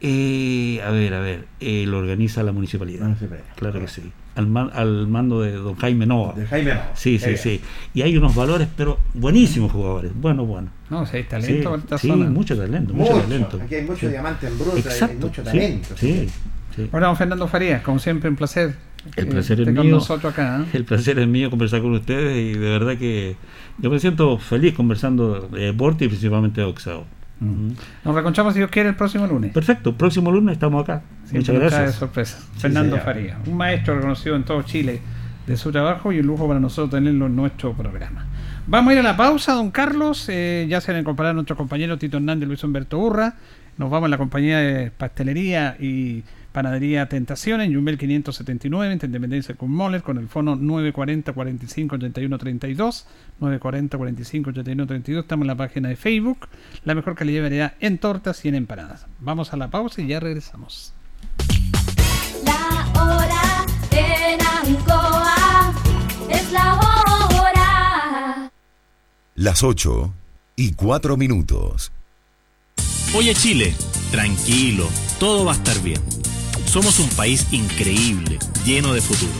Eh, a ver, a ver, eh, lo organiza la municipalidad. Municipalidad. Claro que sí. Al, man- al mando de don Jaime Nova. De Jaime Nova. Sí, sí, sí. Y hay unos valores, pero buenísimos jugadores. Bueno, bueno. No, si hay Sí, talento para esta sí, zona. mucho talento, mucho, Mucho. talento. Aquí hay mucho Sí. diamante en bruto, hay- hay Exacto, mucho sí, talento. Sí, sí. Bueno, don Fernando Farías, como siempre, un placer. El que placer es mío. nosotros acá. ¿eh? El placer es mío conversar con ustedes y de verdad que yo me siento feliz conversando de deporte y principalmente de boxeo. Mm. Nos reconchamos, si Dios quiere, el próximo lunes. Perfecto, próximo lunes estamos acá. Muchas gracias. sorpresa. Fernando señor. Farías, un maestro reconocido en todo Chile de su trabajo y un lujo para nosotros tenerlo en nuestro programa. Vamos a ir a la pausa, don Carlos. eh, ya se han incorporado nuestros compañeros Tito Hernández y Luis Humberto Urra. Nos vamos a la compañía de pastelería y panadería Tentación en Yumbel 579, en Independencia con Moller, con el fono 940 45 81 32. 940 45 81 32. Estamos en la página de Facebook. La mejor calidad de variedad en tortas y en empanadas. Vamos a la pausa y ya regresamos. La hora en Ancoa es la hora. Las 8 y 4 minutos. Oye Chile, Tranquilo, todo va a estar bien. Somos un país increíble, lleno de futuro.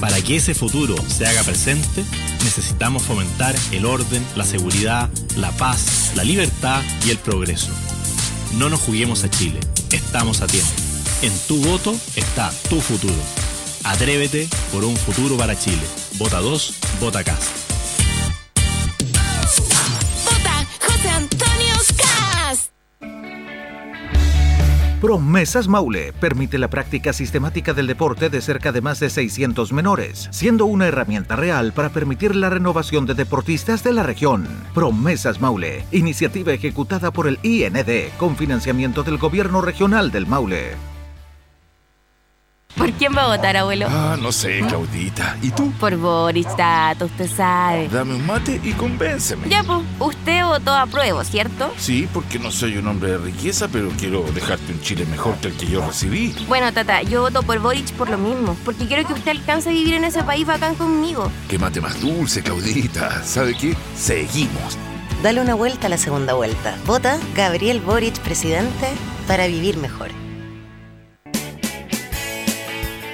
Para que ese futuro se haga presente, necesitamos fomentar el orden, la seguridad, la paz, la libertad y el progreso. No nos juguemos a Chile, estamos a tiempo. En tu voto está tu futuro. Atrévete por un futuro para Chile. Vota 2, vota casa. Promesas Maule permite la práctica sistemática del deporte de cerca de más de 600 menores, siendo una herramienta real para permitir la renovación de deportistas de la región. Promesas Maule, iniciativa ejecutada por el IND con financiamiento del Gobierno Regional del Maule. ¿Por quién va a votar, abuelo? Ah, no sé, Claudita. ¿Y tú? Por Boris, Tato, usted sabe. Dame un mate y convénceme. Ya, pues, usted votó a prueba, ¿cierto? Sí, porque no soy un hombre de riqueza, pero quiero dejarte un Chile mejor que el que yo recibí. Bueno, Tata, yo voto por Boric por lo mismo, porque quiero que usted alcance a vivir en ese país bacán conmigo. Qué mate más dulce, Claudita. ¿Sabe qué? Seguimos. Dale una vuelta a la segunda vuelta. Vota Gabriel Boric, presidente, para vivir mejor.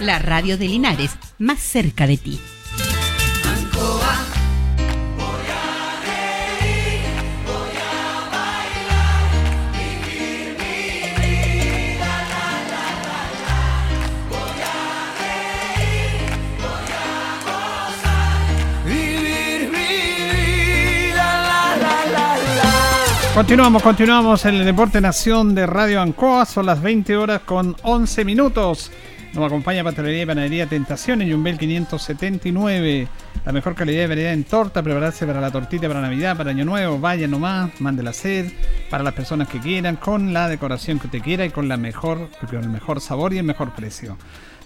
La radio de Linares, más cerca de ti. Continuamos, continuamos en el Deporte Nación de Radio Ancoa. Son las 20 horas con 11 minutos. Nos acompaña Pastelería y Panadería Tentación en Yumbel 579. La mejor calidad y variedad en torta. Prepararse para la tortita para Navidad, para Año Nuevo. Vaya nomás, mándela a hacer para las personas que quieran, con la decoración que usted quiera y con, la mejor, con el mejor sabor y el mejor precio.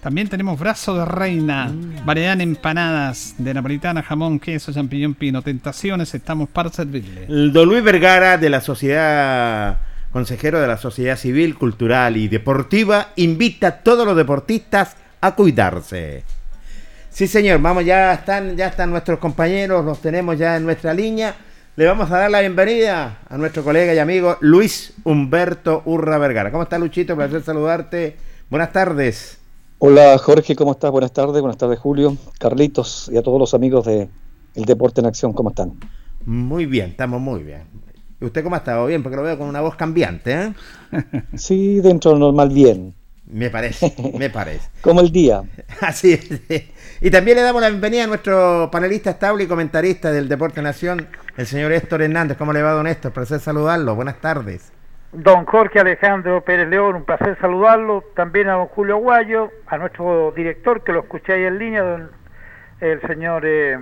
También tenemos brazo de reina, variedad en empanadas de napolitana, jamón, queso, champiñón, pino, tentaciones. Estamos para servirle. El Don Luis Vergara de la Sociedad, consejero de la Sociedad Civil, Cultural y Deportiva, invita a todos los deportistas a cuidarse. Sí, señor, vamos, ya están, ya están nuestros compañeros, los tenemos ya en nuestra línea. Le vamos a dar la bienvenida a nuestro colega y amigo Luis Humberto Urra Vergara. ¿Cómo está Luchito? Placer saludarte. Buenas tardes. Hola Jorge, ¿cómo estás? Buenas tardes, buenas tardes Julio, Carlitos y a todos los amigos de El Deporte en Acción, ¿cómo están? Muy bien, estamos muy bien. ¿Y usted cómo ha estado? Bien, porque lo veo con una voz cambiante, ¿eh? Sí, dentro normal bien. Me parece, me parece. Como el día. Así es. Y también le damos la bienvenida a nuestro panelista estable y comentarista del Deporte Nación, el señor Héctor Hernández. ¿Cómo le va, don Héctor? Placer saludarlo. Buenas tardes. Don Jorge Alejandro Pérez León, un placer saludarlo. También a don Julio Guayo, a nuestro director que lo escuché ahí en línea, don, el señor, eh,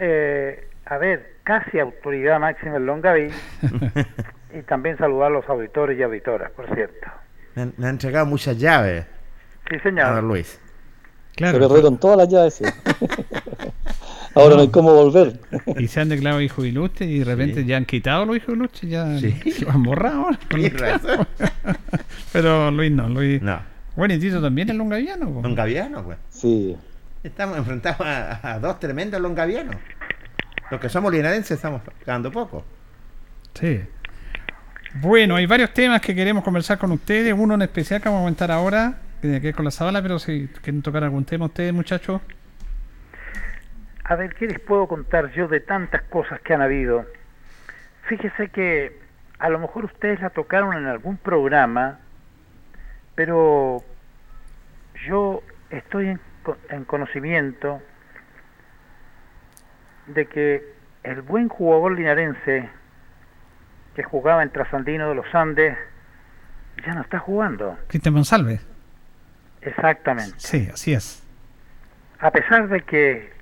eh, a ver, casi autoridad máxima en Longaví. y también saludar a los auditores y auditoras, por cierto. Me han, me han entregado muchas llaves. Sí, señor. A don Luis. Se perdieron todas las llaves. sí. Ahora no hay cómo volver. Y se han declarado hijo ilustre y de repente ya han quitado los hijos ilustres, ya lo han borrado. Pero Luis no, Luis. No. Bueno, y Tito también es longaviano. po. Longaviano, pues. Sí. Estamos enfrentados a, a dos tremendos longavianos. Los que somos linarenses estamos ganando poco. Sí. Bueno, hay varios temas que queremos conversar con ustedes. Uno en especial que vamos a comentar ahora, que tiene que ver con la Zabala, pero si quieren tocar algún tema ustedes, muchachos. A ver, ¿qué les puedo contar yo de tantas cosas que han habido? Fíjese que a lo mejor ustedes la tocaron en algún programa, pero yo estoy en, co- en conocimiento de que el buen jugador linarense que jugaba en Trasandino de los Andes ya no está jugando. Cristian Monsalve. Exactamente. Sí, así es. a pesar de que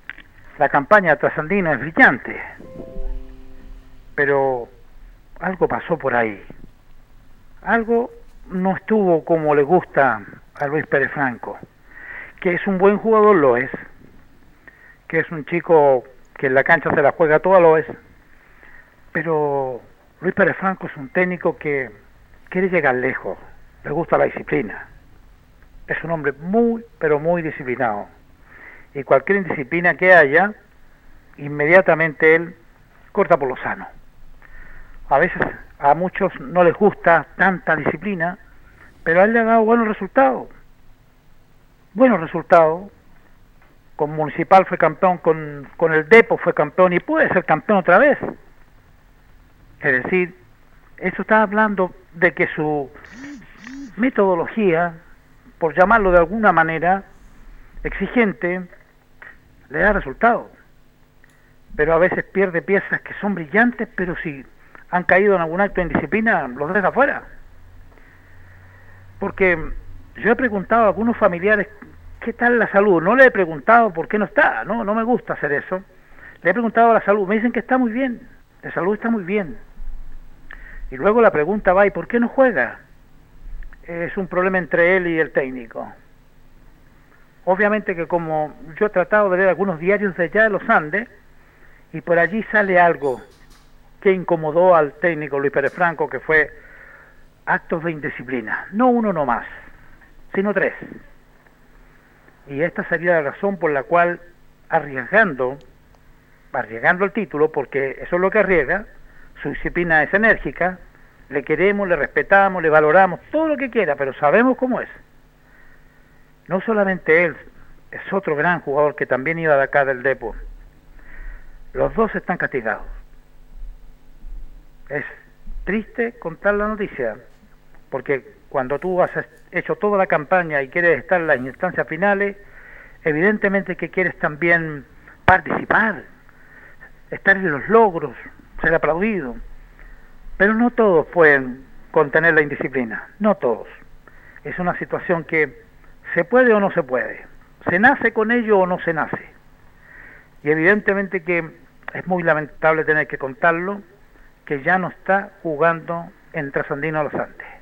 la campaña de Trasandino es brillante, pero algo pasó por ahí. Algo no estuvo como le gusta a Luis Pérez Franco, que es un buen jugador, lo es, que es un chico que en la cancha se la juega toda, lo es, pero Luis Pérez Franco es un técnico que quiere llegar lejos, le gusta la disciplina, es un hombre muy, pero muy disciplinado y cualquier indisciplina que haya, inmediatamente él corta por lo sano. A veces a muchos no les gusta tanta disciplina, pero a él le ha dado buenos resultados. Buenos resultados. Con Municipal fue campeón, con, con el Depo fue campeón y puede ser campeón otra vez. Es decir, eso está hablando de que su metodología, por llamarlo de alguna manera, exigente, le da resultado. Pero a veces pierde piezas que son brillantes, pero si han caído en algún acto de indisciplina, los deja afuera. Porque yo he preguntado a algunos familiares qué tal la salud. No le he preguntado por qué no está, no, no me gusta hacer eso. Le he preguntado a la salud, me dicen que está muy bien, de salud está muy bien. Y luego la pregunta va, ¿y por qué no juega? Es un problema entre él y el técnico. Obviamente que como yo he tratado de leer algunos diarios de allá de los Andes, y por allí sale algo que incomodó al técnico Luis Pérez Franco, que fue actos de indisciplina. No uno no más, sino tres. Y esta sería la razón por la cual, arriesgando, arriesgando el título, porque eso es lo que arriesga, su disciplina es enérgica, Le queremos, le respetamos, le valoramos, todo lo que quiera, pero sabemos cómo es. No solamente él, es otro gran jugador que también iba de acá del Depo. Los dos están castigados. Es triste contar la noticia, porque cuando tú has hecho toda la campaña y quieres estar en las instancias finales, evidentemente que quieres también participar, estar en los logros, ser aplaudido. Pero no todos pueden contener la indisciplina, no todos. Es una situación que se puede o no se puede, se nace con ello o no se nace. Y evidentemente que es muy lamentable tener que contarlo, que ya no está jugando en Trasandino Los Andes.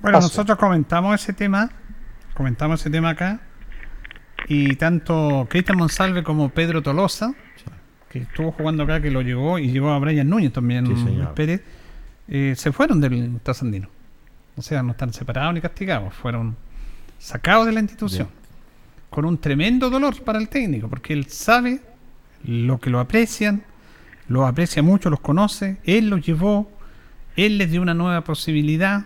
Bueno, nosotros comentamos ese tema, comentamos ese tema acá, y tanto Cristian Monsalve como Pedro Tolosa, que estuvo jugando acá, que lo llevó, y llevó a Brian Núñez también, Sí. Pérez, eh, se fueron del Trasandino. O sea, no están separados ni castigados, fueron sacados de la institución. Con un tremendo dolor para el técnico, porque él sabe lo que lo aprecian, lo aprecia mucho, los conoce, él los llevó, él les dio una nueva posibilidad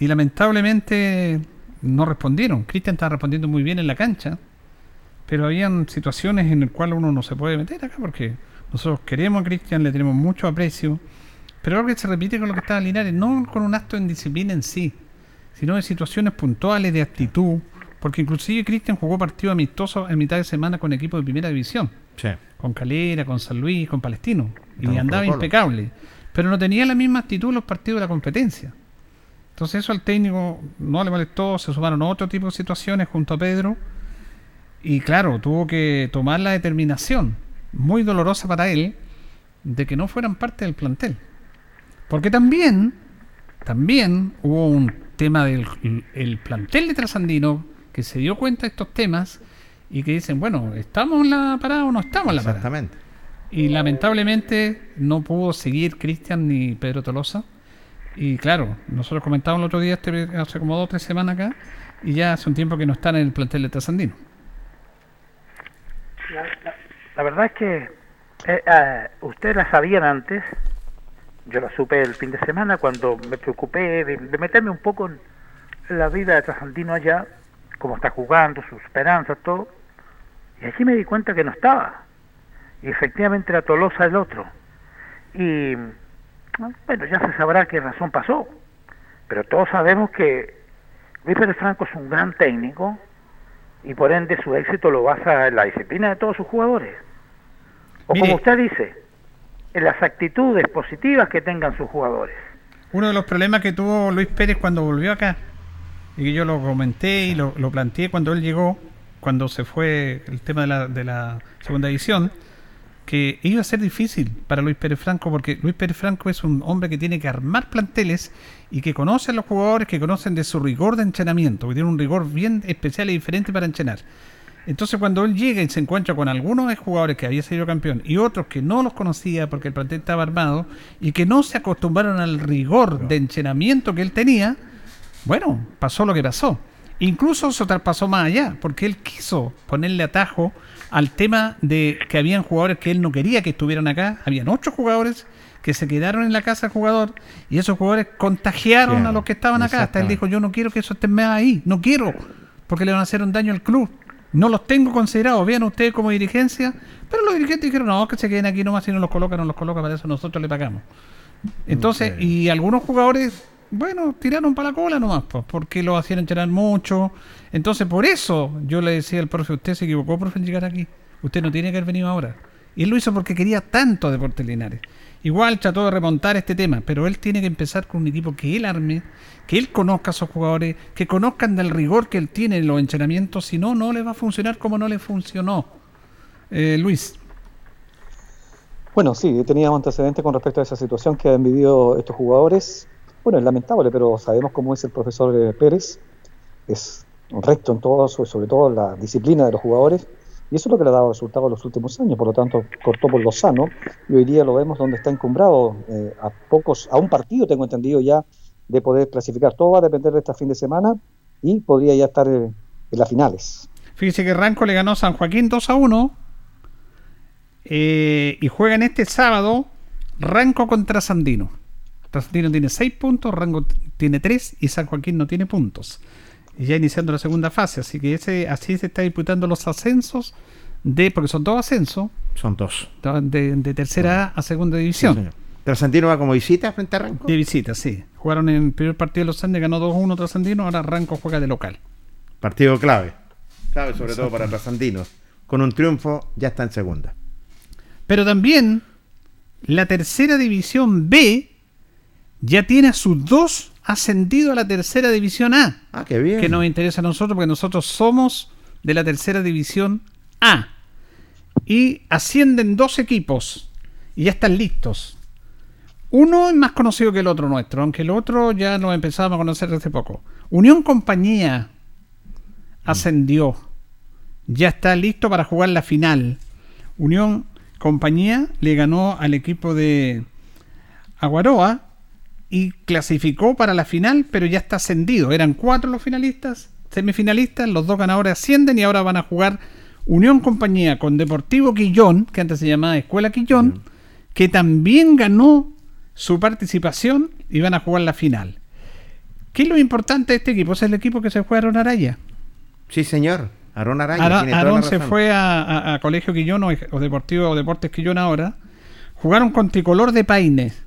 y lamentablemente no respondieron. Cristian estaba respondiendo muy bien en la cancha, pero habían situaciones en las cuales uno no se puede meter acá porque nosotros queremos a Cristian, le tenemos mucho aprecio, pero algo que se repite con lo que estaba Linares, no con un acto de indisciplina en sí, sino de situaciones puntuales de actitud, porque inclusive Cristian jugó partidos amistosos en mitad de semana con equipos de primera división, Sí. con Calera, con San Luis, con Palestino, y andaba impecable, pero no tenía la misma actitud en los partidos de la competencia. Entonces eso al técnico no le molestó, se sumaron otro tipo de situaciones junto a Pedro y claro, tuvo que tomar la determinación, muy dolorosa para él, de que no fueran parte del plantel. Porque también, también hubo un tema del el plantel de Trasandino que se dio cuenta de estos temas y que dicen, bueno, ¿estamos en la parada o no estamos en la parada? Exactamente. Y lamentablemente no pudo seguir Cristian ni Pedro Tolosa. Y claro, nosotros comentábamos el otro día, este, hace como dos o tres semanas acá, y ya hace un tiempo que no están en el plantel de Trasandino. La verdad es que eh, eh, ustedes la sabían antes, yo la supe el fin de semana cuando me preocupé de, de meterme un poco en la vida de Trasandino allá, cómo está jugando, sus esperanzas, todo, y allí me di cuenta que no estaba. Y efectivamente era Tolosa el otro. Y bueno, ya se sabrá qué razón pasó. Pero todos sabemos que Luis Pérez Franco es un gran técnico y por ende su éxito lo basa en la disciplina de todos sus jugadores. O Mire. como usted dice, en las actitudes positivas que tengan sus jugadores. Uno de los problemas que tuvo Luis Pérez cuando volvió acá, y que yo lo comenté y lo, lo planteé cuando él llegó, cuando se fue el tema de la, de la segunda edición, que iba a ser difícil para Luis Pérez Franco, porque Luis Pérez Franco es un hombre que tiene que armar planteles y que conoce a los jugadores, que conocen de su rigor de entrenamiento, que tiene un rigor bien especial y diferente para entrenar. Entonces cuando él llega y se encuentra con algunos jugadores que había sido campeón y otros que no los conocía porque el plantel estaba armado y que no se acostumbraron al rigor de entrenamiento que él tenía, bueno, pasó lo que pasó. Incluso se traspasó más allá, porque él quiso ponerle atajo al tema de que habían jugadores que él no quería que estuvieran acá. Habían ocho jugadores que se quedaron en la casa del jugador y esos jugadores contagiaron Claro, a los que estaban acá. Hasta él dijo, yo no quiero que eso estén más ahí, no quiero, porque le van a hacer un daño al club. No los tengo considerados, vean ustedes como dirigencia, pero los dirigentes dijeron, no, que se queden aquí nomás, si no los colocan, no los colocan, para eso nosotros le pagamos. Entonces, y algunos jugadores, bueno, tiraron para la cola nomás, pues, porque lo hacían entrenar mucho. Entonces, por eso yo le decía al profe, usted se equivocó, profe, en llegar aquí. Usted no tiene que haber venido ahora. Y él lo hizo porque quería tanto a Deportes Linares. Igual trató de remontar este tema, pero él tiene que empezar con un equipo que él arme, que él conozca a esos jugadores, que conozcan del rigor que él tiene en los entrenamientos, si no, no le va a funcionar como no le funcionó. Eh, Luis. Bueno, sí, teníamos antecedentes con respecto a esa situación que han vivido estos jugadores. Bueno, es lamentable, pero sabemos cómo es el profesor eh, Pérez. Es recto en todo, so- sobre todo en la disciplina de los jugadores. Y eso es lo que le ha dado resultados en los últimos años. Por lo tanto, cortó por lo sano. Y hoy día lo vemos donde está encumbrado. eh, a pocos, a un partido, tengo entendido ya, de poder clasificar. Todo va a depender de este fin de semana y podría ya estar eh, en las finales. Fíjese que Ranco le ganó a San Joaquín 2 a 1. Eh, y juegan este sábado Ranco contra Sandino. Trasandino tiene 6 puntos, Ranco t- tiene 3 y San Joaquín no tiene puntos. Y ya iniciando la segunda fase, así que ese, así se está disputando los ascensos de, porque son dos ascensos, Son dos. de, de tercera A a segunda división. Sí. Trasandino va como visita frente a Ranco. de visita, sí. Jugaron en el primer partido de los Andes, ganó 2-1 Trasandino, ahora Ranco juega de local. Partido clave. Clave sobre todo para Trasandino. Con un triunfo ya está en segunda. Pero también la tercera división B ya tiene a sus dos ascendidos a la tercera división A. Ah, qué bien. Que nos interesa a nosotros porque nosotros somos de la tercera división A. Y ascienden dos equipos y ya están listos. Uno es más conocido que el otro nuestro, aunque el otro ya lo empezamos a conocer hace poco. Unión Compañía ascendió. Ya está listo para jugar la final. Unión Compañía le ganó al equipo de Aguaroa y clasificó para la final, pero ya está ascendido. Eran cuatro los finalistas, semifinalistas, los dos ganadores ascienden y ahora van a jugar Unión Compañía con Deportivo Quillón, que antes se llamaba Escuela Quillón, que también ganó su participación y van a jugar la final. ¿Qué es lo importante de este equipo? Es el equipo que se fue a Aaron Araya. Sí, señor. Aarón Araya. Ara- tiene toda Aarón la se fue a, a- a Colegio Quillón o, o Deportivo o Deportes Quillón ahora. Jugaron con Tricolor de Paines.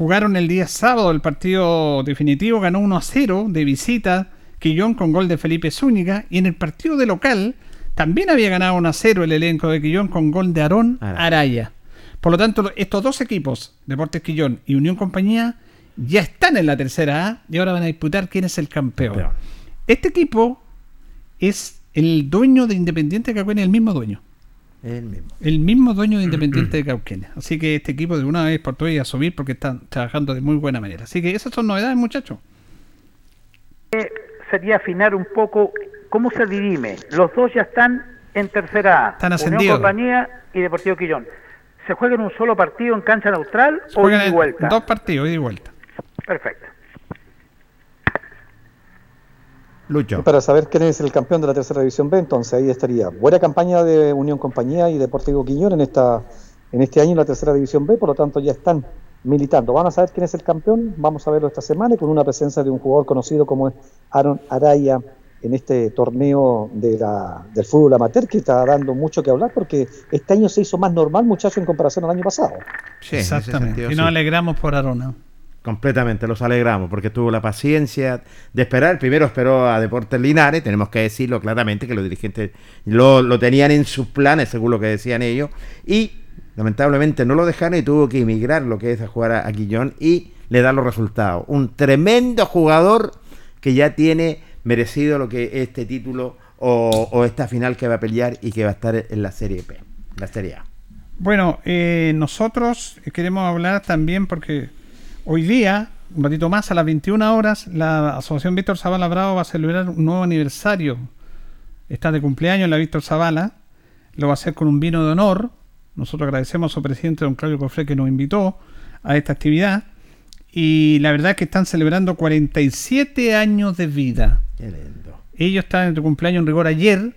Jugaron el día sábado el partido definitivo, ganó 1 a 0 de visita Quillón con gol de Felipe Zúñiga. Y en el partido de local también había ganado 1 a 0 el elenco de Quillón con gol de Aarón Araya. Por lo tanto, estos dos equipos, Deportes Quillón y Unión Compañía, ya están en la tercera A y ahora van a disputar quién es el campeón. Este equipo es el dueño de Independiente de Cauquenes, el mismo dueño. El mismo. El mismo dueño de Independiente de Cauquenes. Así que este equipo de una vez por todas a subir porque están trabajando de muy buena manera. Así que esas son novedades, muchachos. Sería afinar un poco cómo se dirime. Los dos ya están en tercera A. Están Unión ascendidos. Compañía y Deportivo Quillón. ¿Se juega en un solo partido en cancha neutral o ida y en vuelta? dos partidos, ida y vuelta. Perfecto. Lucho. Para saber quién es el campeón de la tercera división B, entonces ahí estaría buena campaña de Unión Compañía y Deportivo Quiñón en esta en este año en la tercera división B, por lo tanto ya están militando. Vamos a saber quién es el campeón, vamos a verlo esta semana y con una presencia de un jugador conocido como es Aaron Araya en este torneo de la, del fútbol amateur que está dando mucho que hablar porque este año se hizo más normal, muchachos, en comparación al año pasado. Sí, Exactamente. sentido, y sí. nos alegramos por Arona. Completamente, los alegramos, porque tuvo la paciencia de esperar. Primero esperó a Deportes Linares, tenemos que decirlo claramente, que los dirigentes lo, lo tenían en sus planes, según lo que decían ellos, y lamentablemente no lo dejaron y tuvo que emigrar lo que es a jugar a, Quillón y le da los resultados. Un tremendo jugador que ya tiene merecido lo que es este título o, o esta final que va a pelear y que va a estar en la Serie P, la Serie A. Bueno, eh, nosotros queremos hablar también porque hoy día, un ratito más, a las 21 horas, la Asociación Víctor Zavala Bravo va a celebrar un nuevo aniversario. Está de cumpleaños la Víctor Zavala. Lo va a hacer con un vino de honor. Nosotros agradecemos a su presidente, don Claudio Cofré, que nos invitó a esta actividad. Y la verdad es que están celebrando 47 años de vida. Qué lindo. Ellos están en su cumpleaños en rigor ayer,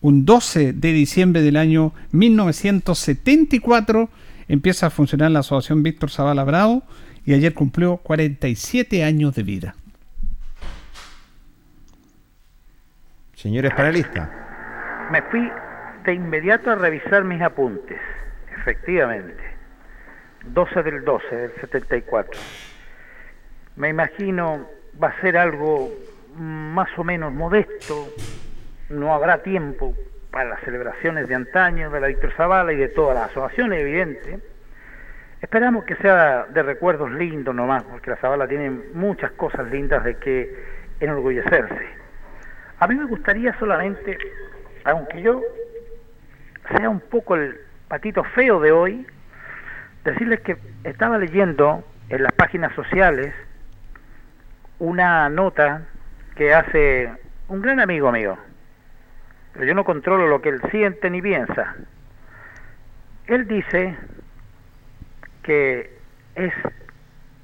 un 12 de diciembre del año 1974, empieza a funcionar la Asociación Víctor Zavala Bravo y ayer cumplió 47 años de vida. Señores panelistas. Me fui de inmediato a revisar mis apuntes. Efectivamente. 12 del 12 del 74. Me imagino va a ser algo más o menos modesto. No habrá tiempo para las celebraciones de antaño de la Víctor Zavala y de todas las asociaciones, evidente. Esperamos que sea de recuerdos lindos nomás, porque la Zavala tiene muchas cosas lindas de que enorgullecerse. A mí me gustaría solamente, aunque yo sea un poco el patito feo de hoy, decirles que estaba leyendo en las páginas sociales una nota que hace un gran amigo mío, pero yo no controlo lo que él siente ni piensa. Él dice que es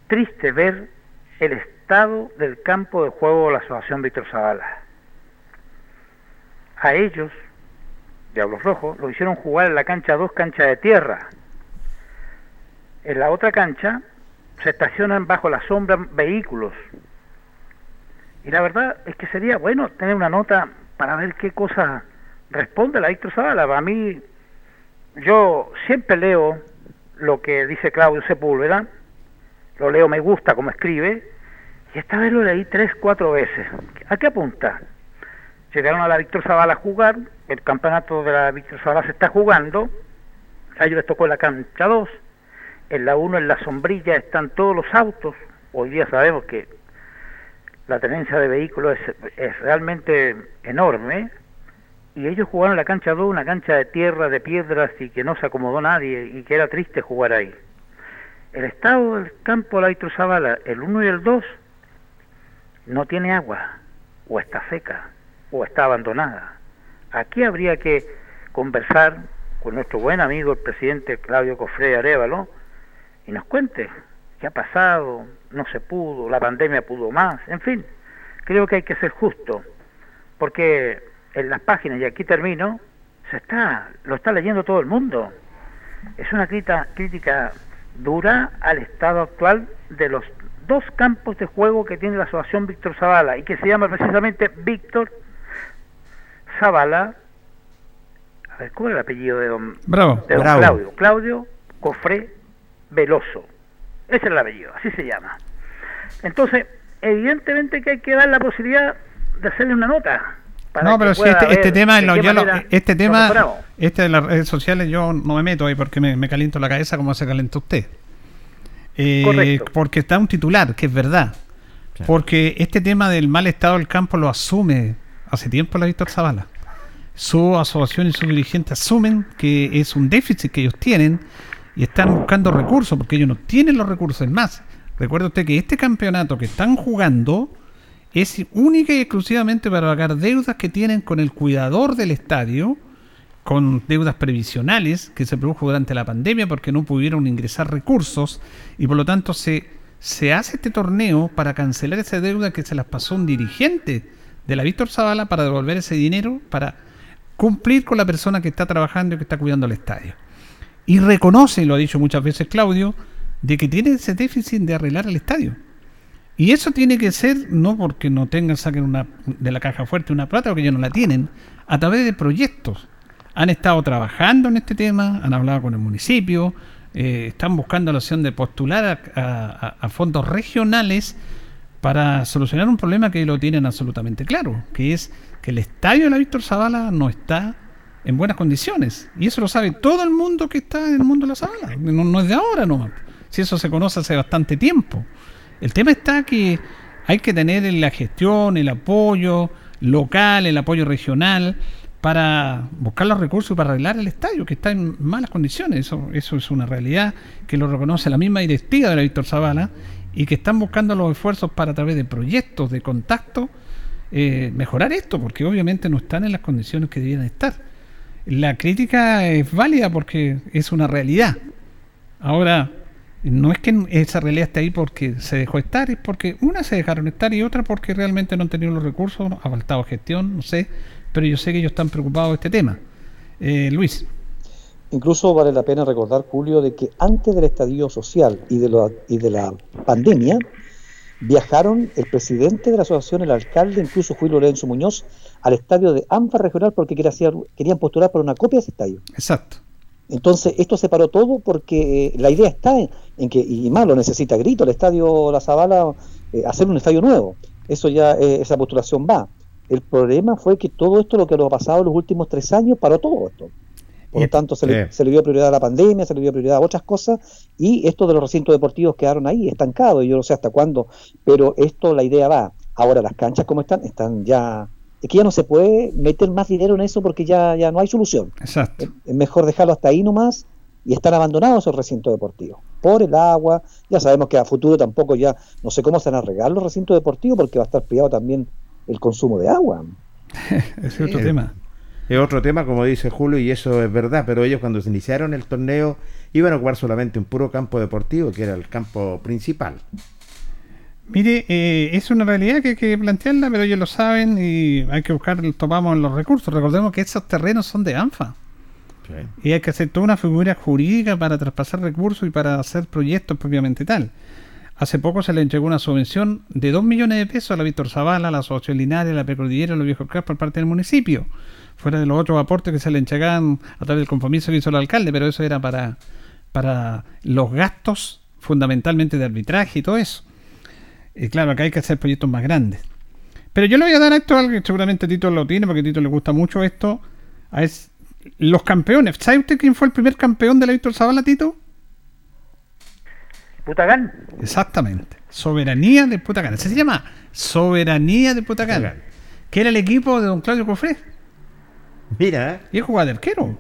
triste ver el estado del campo de juego de la Asociación Víctor Zavala. A ellos Diablos Rojos, lo hicieron jugar en la cancha 2, cancha de tierra. En la otra cancha se estacionan bajo la sombra vehículos. Y la verdad es que sería bueno tener una nota para ver qué cosa responde la Víctor Zavala. Para mí, yo siempre leo lo que dice Claudio Sepúlveda, lo leo, me gusta como escribe, y esta vez lo leí tres, cuatro veces. ¿A qué apunta? Llegaron a la Víctor Zavala a jugar, el campeonato de la Víctor Zavala se está jugando, a ellos les tocó la cancha 2, en la 1 en la sombrilla están todos los autos, hoy día sabemos que la tenencia de vehículos es, es realmente enorme, y ellos jugaron la cancha 2, una cancha de tierra, de piedras y que no se acomodó nadie y que era triste jugar ahí. El estado del campo la Zavala, el 1 y el 2, no tiene agua, o está seca, o está abandonada. Aquí habría que conversar con nuestro buen amigo el presidente Claudio Cofré Arevalo y nos cuente qué ha pasado, no se pudo, la pandemia pudo más, en fin, creo que hay que ser justo, porque en las páginas, y aquí termino, se está, lo está leyendo todo el mundo. Es una crítica, crítica dura al estado actual de los dos campos de juego que tiene la Asociación Víctor Zavala y que se llama precisamente Víctor Zavala. A ver, ¿cómo es el apellido de don, Bravo. de don Bravo. Claudio? Claudio Cofré Veloso. Ese es el apellido, así se llama. Entonces, evidentemente que hay que dar la posibilidad de hacerle una nota. Para No, pero si este, este tema, lo- este tema, este de las redes sociales, yo no me meto ahí porque me, me caliento la cabeza como se calentó usted. Eh, Correcto. porque está un titular, que es verdad. Porque este tema del mal estado del campo lo asume hace tiempo la Víctor Zavala. Su asociación y sus dirigentes asumen que es un déficit que ellos tienen y están buscando recursos, porque ellos no tienen los recursos. Es más, recuerde usted que este campeonato que están jugando es única y exclusivamente para pagar deudas que tienen con el cuidador del estadio, con deudas previsionales que se produjo durante la pandemia porque no pudieron ingresar recursos y por lo tanto se, se hace este torneo para cancelar esa deuda que se las pasó un dirigente de la Víctor Zavala para devolver ese dinero para cumplir con la persona que está trabajando y que está cuidando el estadio. Y reconoce, y lo ha dicho muchas veces Claudio, de que tiene ese déficit de arreglar el estadio. Y eso tiene que ser no porque no tengan, saquen una, de la caja fuerte una plata, porque ellos no la tienen, a través de proyectos. Han estado trabajando en este tema, han hablado con el municipio, eh, están buscando la opción de postular a, fondos regionales para solucionar un problema que lo tienen absolutamente claro, que es que el estadio de la Víctor Zavala no está en buenas condiciones. Y eso lo sabe todo el mundo que está en el mundo de la Zavala. No, no es de ahora nomás. Si eso se conoce hace bastante tiempo. El tema está que hay que tener la gestión, el apoyo local, el apoyo regional para buscar los recursos para arreglar el estadio, que está en malas condiciones. Eso, es una realidad que lo reconoce la misma directiva de la Víctor Zavala y que están buscando los esfuerzos para a través de proyectos de contacto eh, mejorar esto, porque obviamente no están en las condiciones que debían estar. La crítica es válida porque es una realidad. Ahora, no es que esa realidad esté ahí porque se dejó estar, es porque una se dejaron estar y otra porque realmente no han tenido los recursos, ha faltado gestión, no sé, pero yo sé que ellos están preocupados de este tema. Eh, Luis. Incluso vale la pena recordar, Julio, de que antes del estadio social y de, la, y de la pandemia, viajaron el presidente de la asociación, el alcalde, incluso Julio Lorenzo Muñoz, al estadio de ANFA regional porque querían postular por una copia de ese estadio. Exacto. Entonces, esto se paró todo porque eh, la idea está en, en que, y más lo necesita grito, el estadio La Zabala, eh, hacer un estadio nuevo. Eso ya, eh, esa postulación va. El problema fue que todo esto, lo que lo ha pasado en los últimos tres años, paró todo esto. Por lo tanto, se, le, eh. se le dio prioridad a la pandemia, se le dio prioridad a otras cosas, y esto de los recintos deportivos quedaron ahí, estancados, y yo no sé hasta cuándo, pero esto, la idea va. Ahora, las canchas como están, están ya... Es que ya no se puede meter más dinero en eso porque ya, ya no hay solución. Exacto. Es mejor dejarlo hasta ahí nomás y están abandonados esos recintos deportivos. Por el agua, ya sabemos que a futuro tampoco ya, no sé cómo se van a regar los recintos deportivos porque va a estar privado también el consumo de agua. Ese es otro tema. Es otro tema, como dice Julio, y eso es verdad, pero ellos cuando se iniciaron el torneo iban a jugar solamente un puro campo deportivo, que era el campo principal. Mire, eh, es una realidad que hay que plantearla, pero ellos lo saben y hay que buscar, tomamos los recursos. Recordemos que esos terrenos son de ANFA. Y hay que hacer toda una figura jurídica para traspasar recursos y para hacer proyectos propiamente tal. Hace poco se le entregó una subvención de 2 millones de pesos a la Víctor Zavala, a la Asociación Linares, a la Precordillera, a los Viejos Cras por parte del municipio. Fuera de los otros aportes que se le entregaban a través del compromiso que hizo el alcalde, pero eso era para, para los gastos fundamentalmente de arbitraje y todo eso. Y claro, acá hay que hacer proyectos más grandes. Pero yo le voy a dar a esto que seguramente Tito lo tiene, porque a Tito le gusta mucho esto. A es, los campeones. ¿Sabe usted quién fue el primer campeón de la Víctor Zavala, Tito? Putagán. Exactamente. Soberanía de Putacán. Ese se llama Soberanía de Putacán. Que era el equipo de don Claudio Cofré. Mira. Y él jugaba de arquero.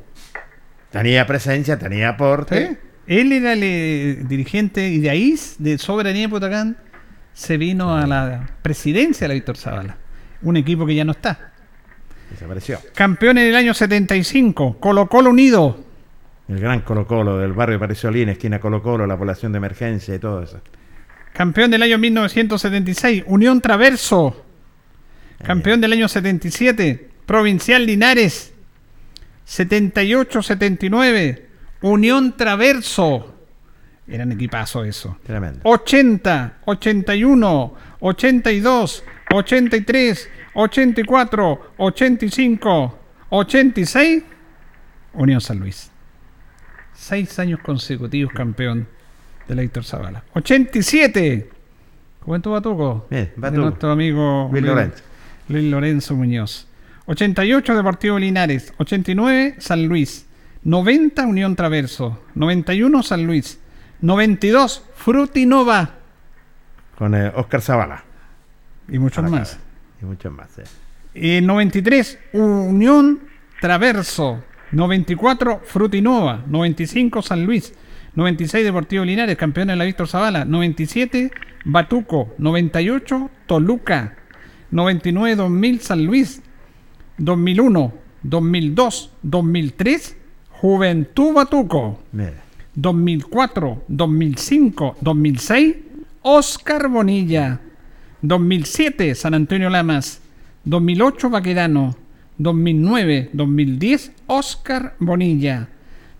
Tenía presencia, tenía aporte. ¿Sí? Él era el eh, dirigente y de ahí, de Soberanía de Putacán, se vino a la presidencia de la Víctor Zavala. Un equipo que ya no está. Desapareció. Campeón en el año 75, Colo Colo Unido. El gran Colo Colo del barrio Paresolín, esquina Colo Colo, la población de emergencia y todo eso. Campeón del año 1976, Unión Traverso. Campeón del año 77, Provincial Linares. 78-79, Unión Traverso. Eran equipazo eso. Tremendo. 80, 81, 82, 83, 84, 85, 86, Unión San Luis. Seis años consecutivos campeón de Héctor Zavala. 87, Juventud Batuco. Bien, De Batuco. nuestro amigo Luis Lorenzo. Luis Lorenzo Muñoz. 88 Deportivo Linares, 89 San Luis, 90 Unión Traverso, 91 San Luis, 92 Frutinova Con eh, Oscar Zavala. y muchos más. Y muchos más. eh. Eh, 93 Unión Traverso, 94 Frutinova, 95 San Luis, 96 Deportivo Linares, campeón de la Víctor Zavala, 97 Batuco, 98 Toluca, 99 2000 San Luis, 2001, 2002, 2003 Juventud Batuco, Mira. 2004, 2005, 2006 Oscar Bonilla, 2007 San Antonio Lamas, 2008 Baquedano, 2009, 2010 Oscar Bonilla,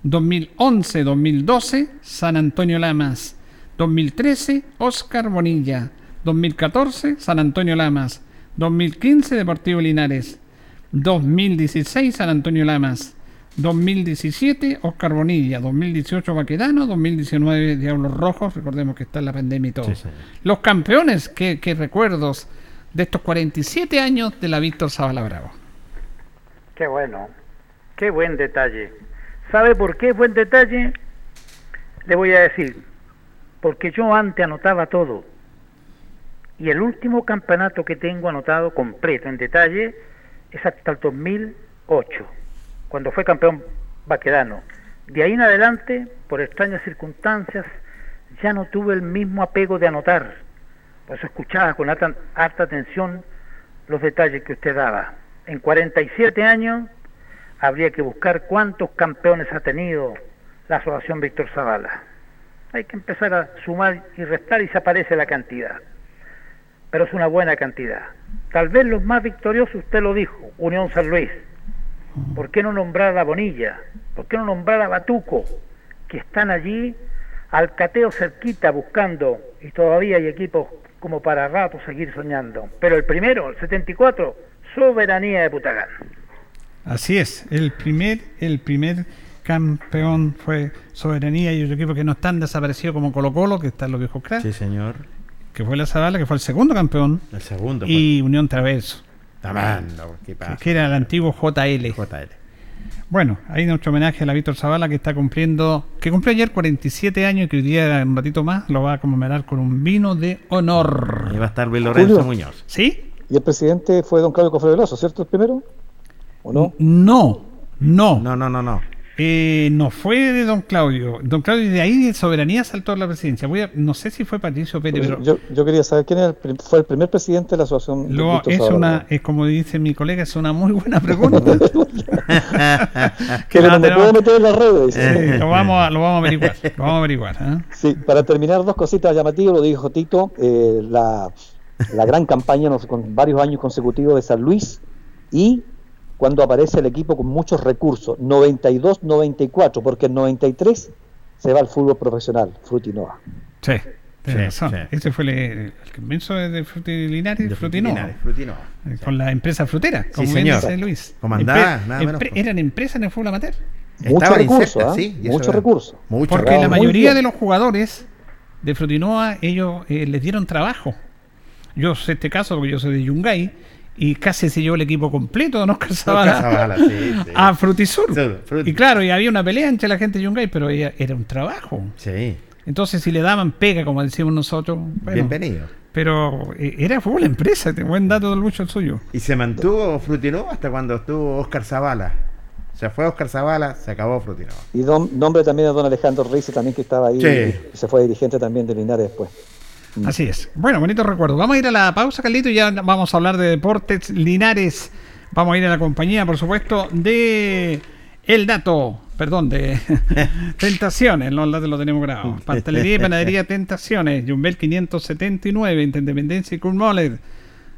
2011, 2012 San Antonio Lamas, 2013 Oscar Bonilla, 2014 San Antonio Lamas, 2015 Deportivo Linares, 2016 San Antonio Lamas, 2017 Oscar Bonilla, 2018 Baquedano, 2019 Diablos Rojos, recordemos que está en la pandemia y todo. Sí. Los campeones, qué, qué recuerdos de estos 47 años de la Víctor Zavala Bravo. Qué bueno, qué buen detalle. ¿Sabe por qué buen detalle? Le voy a decir, porque yo antes anotaba todo. Y el último campeonato que tengo anotado completo en detalle es hasta el 2008, cuando fue campeón vaquedano. De ahí en adelante, por extrañas circunstancias, ya no tuve el mismo apego de anotar. Por eso escuchaba con harta, harta atención los detalles que usted daba. En 47 años habría que buscar cuántos campeones ha tenido la Asociación Víctor Zavala. Hay que empezar a sumar y restar y se aparece la cantidad. Pero es una buena cantidad. Tal vez los más victoriosos, usted lo dijo, Unión San Luis. ¿Por qué no nombrar a Bonilla? ¿Por qué no nombrar a Batuco? Que están allí al cateo cerquita buscando y todavía hay equipos como para rato seguir soñando. Pero el primero, el 74, soberanía de Putagán. Así es, el primer, el primer campeón fue Soberanía y otro equipo que no están desaparecido como Colo Colo, que está en los viejos cracks, Sí, señor. que fue la Zavala, que fue el segundo campeón, El segundo. y Unión Traverso, Tremendo, ¿qué que, pasa? que era el antiguo JL. JL. Bueno, hay nuestro homenaje a la Víctor Zavala que está cumpliendo, que cumplió ayer 47 años y que hoy día, un ratito más, lo va a conmemorar con un vino de honor. Ahí va a estar Luis Lorenzo Julio. Muñoz. ¿Sí? Y el presidente fue don Claudio Cofre Veloso, ¿cierto? El primero. ¿O no? No, no. No, no, no, no. Eh, no fue de don Claudio. Don Claudio de ahí de soberanía saltó a la presidencia. Voy a- no sé si fue Patricio Pérez, pero yo, yo quería saber quién era el fue el primer presidente de la asociación. Víctor es una, es como dice mi colega, es una muy buena pregunta. Que la no me meter en las redes. Lo, vamos a, lo vamos a averiguar. Lo vamos a averiguar. ¿eh? Sí, para terminar, dos cositas llamativas, lo dijo Tito, eh, la, la gran campaña con varios años consecutivos de San Luis y cuando aparece el equipo con muchos recursos, 92-94, porque en 93 se va al fútbol profesional, Frutinoa. Sí, Sí, razón. sí. Ese fue el, el comienzo de Frutilinares, De Frutinoa. Frutinoa. Eh, Con la empresa frutera, como bien señor. dice Luis. Comandaba, Empre- nada menos, empre- pues. eran empresas en el fútbol amateur. Mucho Estaban recurso, insertas, ¿ah? sí, y eso mucho era- recurso. Mucho Porque la mayoría de los jugadores de Frutinoa, ellos eh, les dieron trabajo. Yo sé este caso porque yo soy de Yungay y casi se llevó el equipo completo de Oscar Zavala, Zavala, sí, sí. a Frutisur. Sur, Fruti. Y claro, y había una pelea entre la gente de Yungay, pero ella- era un trabajo. Sí, Entonces, si le daban pega, como decimos nosotros, bueno, bienvenido. Pero eh, era fútbol empresa, este buen dato del Lucho el suyo. Y se mantuvo Frutinova hasta cuando estuvo Oscar Zavala. Se fue Oscar Zavala, se acabó Frutinova. Y don- nombre también de don Alejandro Rice también que estaba ahí, Sí. y se fue dirigente también de Linares después. Así es. Bueno, bonito recuerdo. Vamos a ir a la pausa, Carlito, y ya vamos a hablar de deportes Linares. Vamos a ir a la compañía, por supuesto, de El Dato. Perdón, de Tentaciones. No, el dato lo tenemos grabado. Pastelería y panadería Tentaciones. Jumbel 579, entre Independencia y Kurmoller.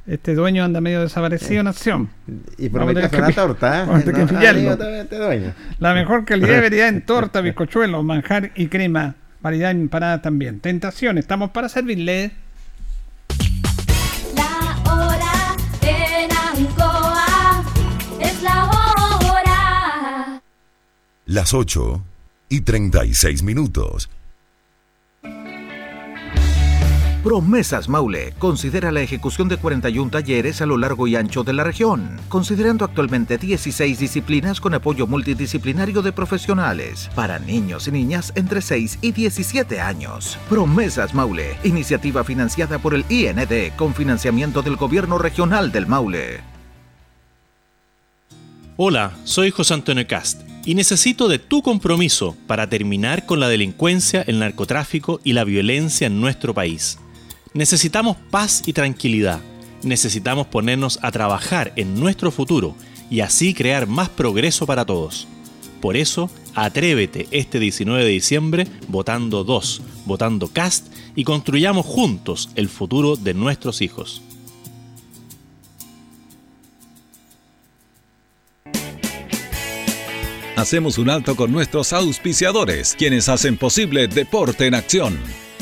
Este dueño anda medio desaparecido en acción. Y a prometió tener que torta, ¿eh? que No, pillarlo. amigo, te- te dueño. La mejor calidad y variedad en torta, bizcochuelo, manjar y crema. Variedad en empanada también. Tentación, estamos para servirle. La hora en Ancoa es la hora. Las 8 y 36 minutos. Promesas Maule considera la ejecución de 41 talleres a lo largo y ancho de la región, considerando actualmente 16 disciplinas con apoyo multidisciplinario de profesionales para niños y niñas entre 6 y 17 años. Promesas Maule, iniciativa financiada por el IND con financiamiento del Gobierno Regional del Maule. Hola, soy José Antonio Cast y necesito de tu compromiso para terminar con la delincuencia, el narcotráfico y la violencia en nuestro país. Necesitamos paz y tranquilidad. Necesitamos ponernos a trabajar en nuestro futuro y así crear más progreso para todos. Por eso, atrévete este 19 de diciembre votando 2, votando Cast y construyamos juntos el futuro de nuestros hijos. Hacemos un alto con nuestros auspiciadores, quienes hacen posible Deporte en Acción.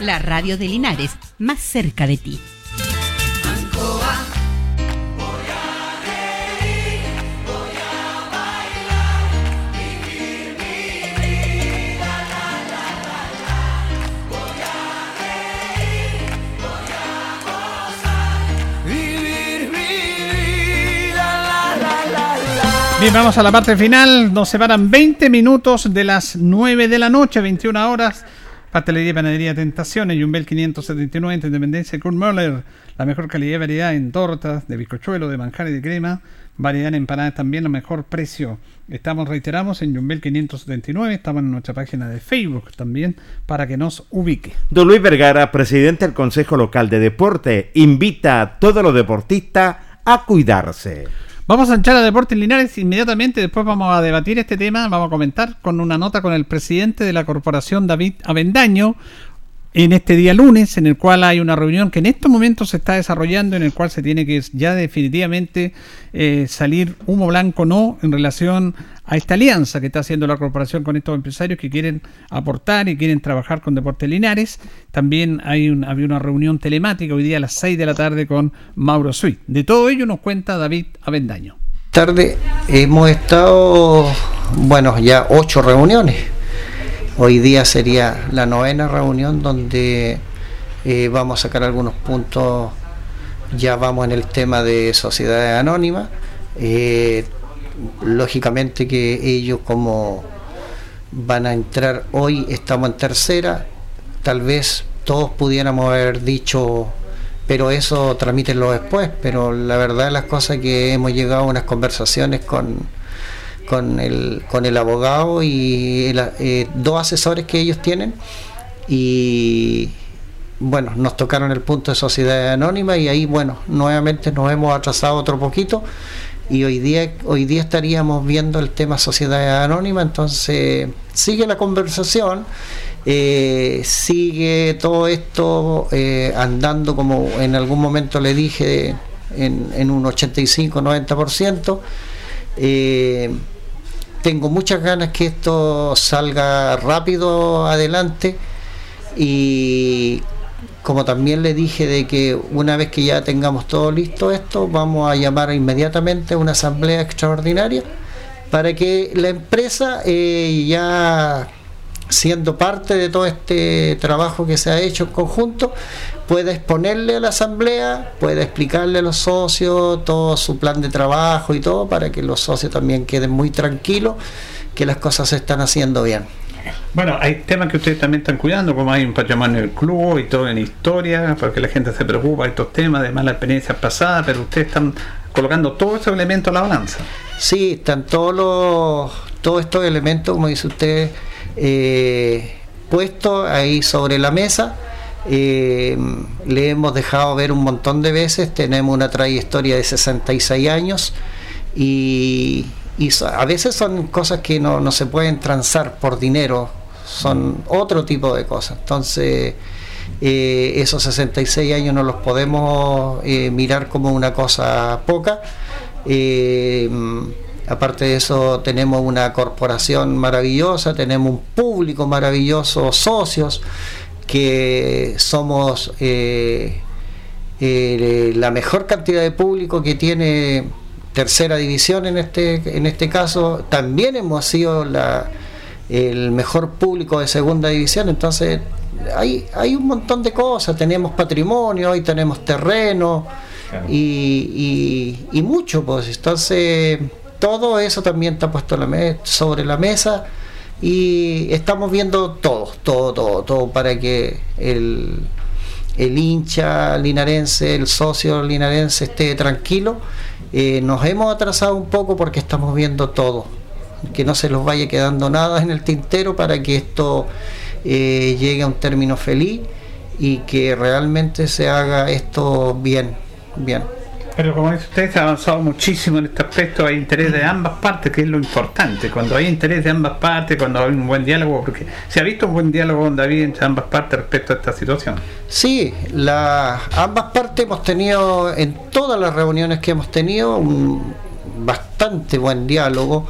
La radio de Linares, más cerca de ti. Bien, vamos a la parte final. Nos separan 20 minutos de las 9 de la noche, 21 horas. Pastelería y Panadería Tentaciones, Yumbel 579, Independencia, Kurt Möller. La mejor calidad y variedad en tortas, de bizcochuelo, de manjar y de crema. Variedad en empanadas también, a mejor precio. Estamos, reiteramos, en Yumbel 579. Estamos en nuestra página de Facebook también para que nos ubique. Don Luis Vergara, presidente del Consejo Local de Deporte, invita a todos los deportistas a cuidarse. Vamos a echar a Deportes Linares inmediatamente, después vamos a debatir este tema, vamos a comentar con una nota con el presidente de la corporación David Avendaño en este día lunes, en el cual hay una reunión que en estos momentos se está desarrollando, en el cual se tiene que ya definitivamente eh, salir humo blanco no en relación a esta alianza que está haciendo la corporación con estos empresarios que quieren aportar y quieren trabajar con Deportes Linares. También hay un, había una reunión telemática hoy día a las 6 de la tarde con Mauro Sui. De todo ello nos cuenta David Avendaño. tarde hemos estado, bueno, ya ocho reuniones. Hoy día sería la novena reunión donde eh, vamos a sacar algunos puntos. Ya vamos en el tema de sociedades anónimas. Eh, lógicamente que ellos como van a entrar hoy, estamos en tercera, tal vez todos pudiéramos haber dicho pero eso tramítenlo después. Pero la verdad las cosas que hemos llegado a unas conversaciones con, con, el, con el abogado y eh, dos asesores que ellos tienen y bueno, nos tocaron el punto de sociedad anónima y ahí bueno, nuevamente nos hemos atrasado otro poquito y hoy día hoy día estaríamos viendo el tema sociedad anónima, entonces sigue la conversación, eh, sigue todo esto eh, andando como en algún momento le dije en, en un 85-90%. Eh, tengo muchas ganas que esto salga rápido adelante y como también le dije de que una vez que ya tengamos todo listo esto, vamos a llamar inmediatamente una asamblea extraordinaria para que la empresa eh, ya siendo parte de todo este trabajo que se ha hecho en conjunto, pueda exponerle a la asamblea, pueda explicarle a los socios todo su plan de trabajo y todo, para que los socios también queden muy tranquilos que las cosas se están haciendo bien. Bueno, hay temas que ustedes también están cuidando, como hay un patrimonio del club y todo en historia, porque la gente se preocupa de estos temas, de malas experiencias pasadas, pero ustedes están colocando todos esos elementos a la balanza. Sí, están todos los, todos estos elementos, como dice usted, eh, puestos ahí sobre la mesa. Eh, le hemos dejado ver un montón de veces, tenemos una trayectoria de 66 años y, y a veces son cosas que no, no se pueden transar por dinero, son otro tipo de cosas. Entonces, eh, esos 66 años no los podemos eh, mirar como una cosa poca. Eh, aparte de eso, tenemos una corporación maravillosa, tenemos un público maravilloso, socios, que somos eh, la mejor cantidad de público que tiene tercera división en este, en este caso. También hemos sido la, el mejor público de segunda división, entonces hay, hay un montón de cosas, tenemos patrimonio, hoy tenemos terreno y, y- y mucho, pues entonces todo eso también está puesto la sobre la mesa y estamos viendo todo, todo, todo, todo para que el, el hincha linarense, el socio linarense esté tranquilo. Eh, nos hemos atrasado un poco porque estamos viendo todo, que no se nos vaya quedando nada en el tintero para que esto eh, llegue a un término feliz y que realmente se haga esto bien, bien. Pero como dice usted, se ha avanzado muchísimo en este aspecto, hay interés de ambas partes, que es lo importante. Cuando hay interés de ambas partes, cuando hay un buen diálogo, porque se ha visto un buen diálogo con David entre ambas partes respecto a esta situación. Sí, la, ambas partes hemos tenido, en todas las reuniones que hemos tenido, un bastante buen diálogo,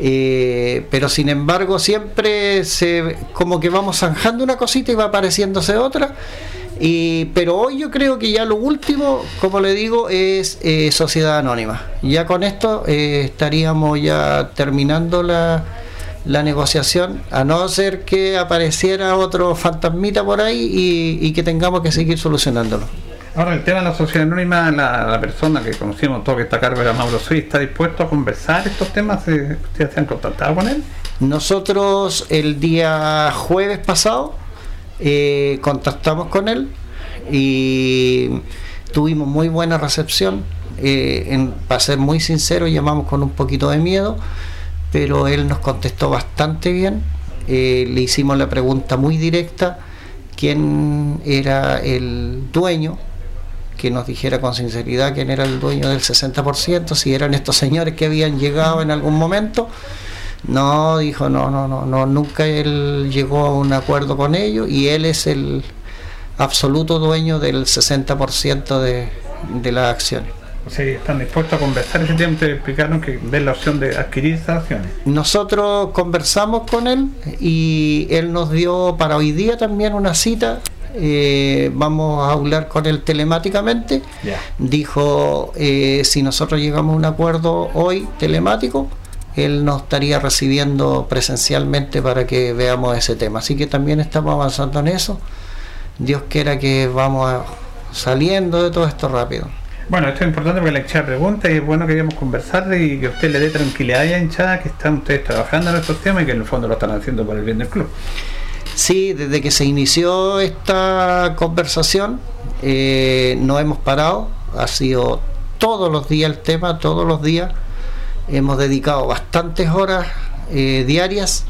eh, pero sin embargo siempre se, como que vamos zanjando una cosita y va apareciéndose otra. Y, pero hoy yo creo que ya lo último, como le digo, es eh, sociedad anónima. Ya con esto eh, estaríamos ya terminando la, la negociación, a no ser que apareciera otro fantasmita por ahí y, y que tengamos que seguir solucionándolo. Ahora, el tema de la sociedad anónima, la, la persona que conocimos todo que está a cargo era Mauro Suiz, ¿está dispuesto a conversar estos temas? ¿Ustedes se han contactado con él? Nosotros el día jueves pasado eh, contactamos con él y tuvimos muy buena recepción. Eh, en- para ser muy sincero, llamamos con un poquito de miedo, pero él nos contestó bastante bien. Eh, le hicimos la pregunta muy directa, quién era el dueño, que nos dijera con sinceridad quién era el dueño del 60%, si eran estos señores que habían llegado en algún momento. No, dijo, no, no, no, no, nunca él llegó a un acuerdo con ellos y él es el absoluto dueño del 60% de, de las acciones. O sea, están dispuestos a conversar ese tema. Ustedes explicaron que ven la opción de adquirir esas acciones. Nosotros conversamos con él y él nos dio para hoy día también una cita. eh, vamos a hablar con él telemáticamente. Dijo, eh, si nosotros llegamos a un acuerdo hoy telemático, él nos estaría recibiendo presencialmente para que veamos ese tema. Así que también estamos avanzando en eso. Dios quiera que vamos a- saliendo de todo esto rápido. Bueno, esto es importante porque la hinchada pregunta y es bueno que queríamos conversar y que usted le dé tranquilidad a la hinchada que están ustedes trabajando en estos temas y que en el fondo lo están haciendo por el bien del club. Sí, desde que se inició esta conversación eh, no hemos parado, ha sido todos los días el tema, todos los días. Hemos dedicado bastantes horas eh, diarias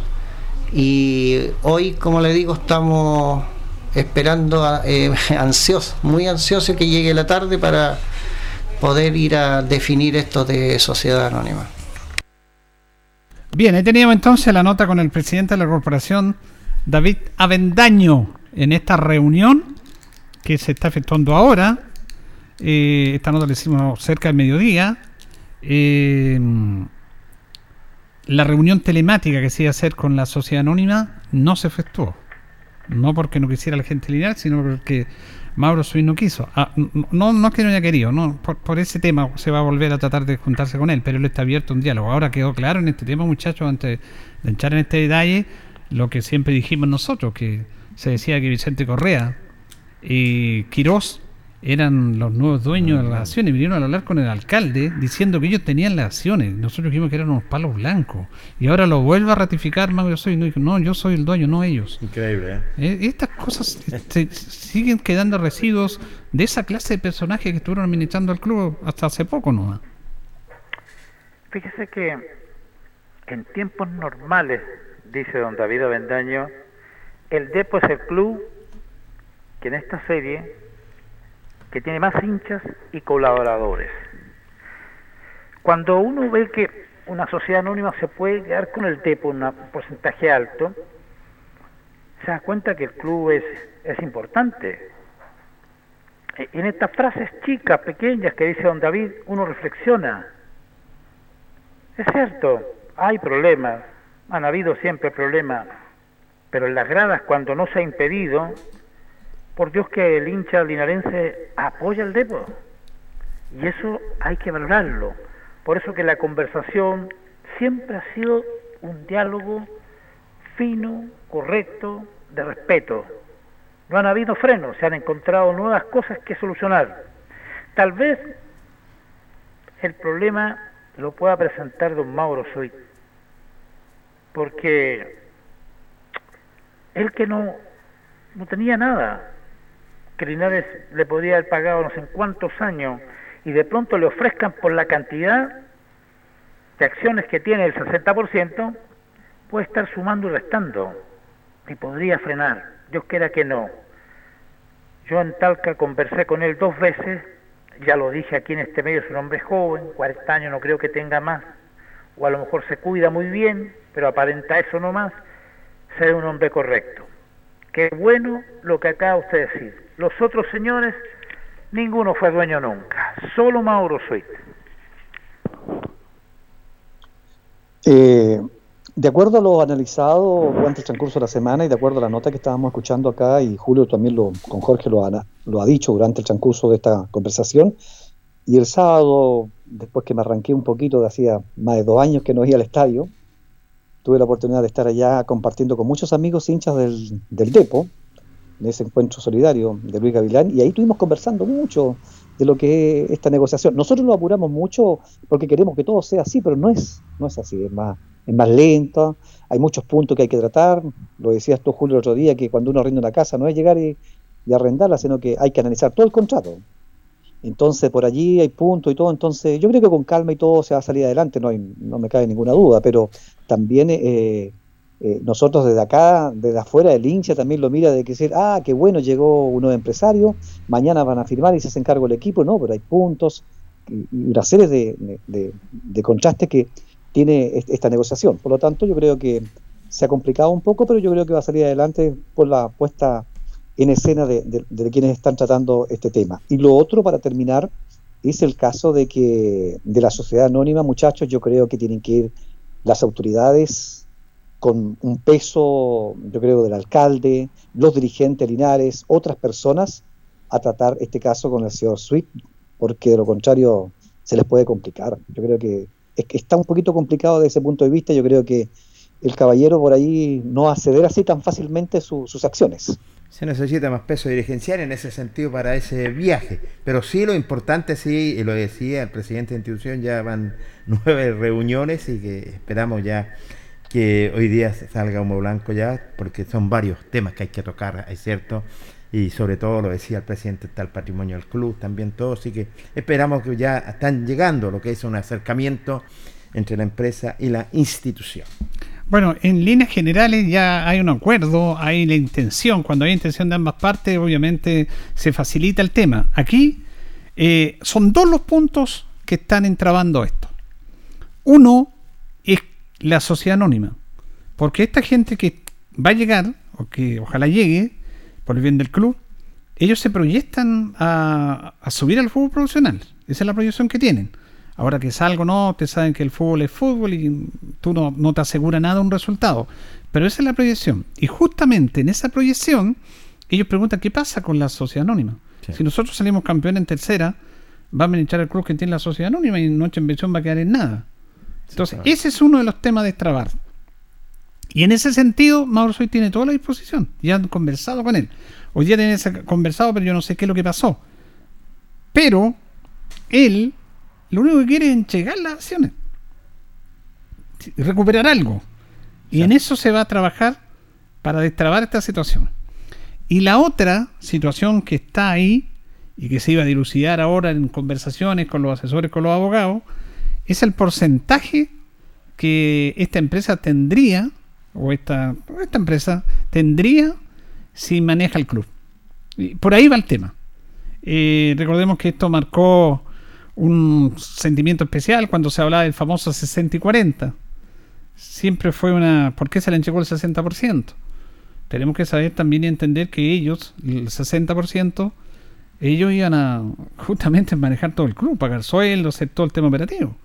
y hoy, como le digo, estamos esperando a- eh, ansiosos, muy ansiosos que llegue la tarde para poder ir a definir esto de sociedad anónima. Bien, ahí teníamos entonces la nota con el presidente de la corporación, David Avendaño, en esta reunión que se está efectuando ahora. Eh, esta nota la hicimos cerca del mediodía. Eh, la reunión telemática que se iba a hacer con la sociedad anónima no se efectuó. No porque no quisiera la gente lineal, sino porque Mauro Suiz no quiso. Ah, no, no es que no haya querido, no, por, por ese tema se va a volver a tratar de juntarse con él, pero él está abierto a un diálogo. Ahora quedó claro en este tema, muchachos, antes de entrar en este detalle, lo que siempre dijimos nosotros, que se decía que Vicente Correa y Quirós eran los nuevos dueños de las acciones, vinieron a hablar con el alcalde diciendo que ellos tenían las acciones, nosotros dijimos que eran unos palos blancos, y ahora lo vuelve a ratificar Mauro Suiz, no, dijo, no, yo soy el dueño, no ellos. Increíble, ¿eh? Eh, Estas cosas se- siguen quedando residuos de esa clase de personajes que estuvieron administrando el club hasta hace poco nomás. Fíjese que en tiempos normales, dice don David Avendaño, el Depo es el club que en esta serie que tiene más hinchas y colaboradores. Cuando uno ve que una sociedad anónima se puede quedar con el Depo en un porcentaje alto, se da cuenta que el club es, es importante. E- En estas frases chicas, pequeñas que dice don David, uno reflexiona. Es cierto, hay problemas, han habido siempre problemas, pero en las gradas cuando no se ha impedido, por Dios que el hincha linarense apoya el Depo. Y eso hay que valorarlo. Por eso que la conversación siempre ha sido un diálogo fino, correcto, de respeto. No han habido frenos, se han encontrado nuevas cosas que solucionar. Tal vez el problema lo pueda presentar don Mauro Soy, porque él que no, no tenía nada, que Linares le podría haber pagado no sé cuántos años y de pronto le ofrezcan por la cantidad de acciones que tiene el 60%, puede estar sumando y restando y podría frenar. Dios quiera que no. Yo en Talca conversé con él dos veces, ya lo dije aquí en este medio, es un hombre joven, 40 años no creo que tenga más, o a lo mejor se cuida muy bien, pero aparenta eso no más, ser un hombre correcto. Qué bueno lo que acaba usted de decir. Los otros señores, ninguno fue dueño nunca, solo Mauro Suite. Eh, de acuerdo a lo analizado durante el transcurso de la semana y de acuerdo a la nota que estábamos escuchando acá, y Julio también lo, con Jorge lo ha, lo ha dicho durante el transcurso de esta conversación, y el sábado, después que me arranqué un poquito de hacía más de dos años que no iba al estadio, tuve la oportunidad de estar allá compartiendo con muchos amigos hinchas del, del Depo, en ese encuentro solidario de Luis Gavilán, y ahí estuvimos conversando mucho de lo que es esta negociación. Nosotros lo apuramos mucho porque queremos que todo sea así, pero no es, no es así, es más, es más lenta, hay muchos puntos que hay que tratar, lo decías tú Julio el otro día, que cuando uno arrenda una casa no es llegar y, y arrendarla, sino que hay que analizar todo el contrato. Entonces por allí hay puntos y todo, entonces yo creo que con calma y todo se va a salir adelante, no, hay, no me cabe ninguna duda, pero también eh, eh, nosotros desde acá, desde afuera, el hincha también lo mira de que decir, ah, qué bueno, llegó uno de empresario, mañana van a firmar y se hace encargo el equipo, no, pero hay puntos y, una serie de, de, de, contrastes que tiene est- esta negociación. Por lo tanto, yo creo que se ha complicado un poco, pero yo creo que va a salir adelante por la puesta en escena de, quienes están tratando este tema. Y lo otro, para terminar, es el caso de que de la sociedad anónima, muchachos, yo creo que tienen que ir las autoridades con un peso, yo creo, del alcalde, los dirigentes Linares, otras personas, a tratar este caso con el señor Sweet, porque de lo contrario se les puede complicar. Yo creo que, es que está un poquito complicado desde ese punto de vista. Yo creo que el caballero por ahí no va a ceder así tan fácilmente su- sus acciones. Se necesita más peso dirigencial en ese sentido para ese viaje. Pero sí, lo importante, sí, y lo decía el presidente de la institución, ya van nueve reuniones y que esperamos ya que hoy día salga humo blanco ya, porque son varios temas que hay que tocar, es cierto. Y sobre todo, lo decía el presidente, está el patrimonio del club, también todo. Así que esperamos que ya están llegando lo que es un acercamiento entre la empresa y la institución. Bueno, en líneas generales ya hay un acuerdo, hay la intención. Cuando hay intención de ambas partes, obviamente se facilita el tema. Aquí eh, son dos los puntos que están entrabando esto. Uno es la sociedad anónima. Porque esta gente que va a llegar, o que ojalá llegue, por el bien del club, ellos se proyectan a, a subir al fútbol profesional. Esa es la proyección que tienen. Ahora que salgo no, te saben que el fútbol es fútbol y tú no, no te asegura nada un resultado. Pero esa es la proyección. Y justamente en esa proyección, ellos preguntan qué pasa con la sociedad anónima. Si nosotros salimos campeones en tercera, va a administrar el club que tiene la sociedad anónima y Noche en va a quedar en nada. Entonces, ese es uno de los temas de extrabar. Y en ese sentido, Mauro Soy tiene toda la disposición. Ya han conversado con él. Hoy día tienen conversado, pero yo no sé qué es lo que pasó. Pero él lo único que quiere es entregar las acciones. Recuperar algo. Y en eso se va a trabajar para destrabar esta situación. Y la otra situación que está ahí y que se iba a dilucidar ahora en conversaciones con los asesores, con los abogados, es el porcentaje que esta empresa tendría, o esta, esta empresa tendría si maneja el club. Y por ahí va el tema. Eh, recordemos que esto marcó un sentimiento especial cuando se hablaba del famoso 60 y 40. Siempre fue una... ¿Por qué se le entregó el 60%? Tenemos que saber también y entender que ellos, el 60%, ellos iban a justamente manejar todo el club, pagar sueldos, todo el tema operativo.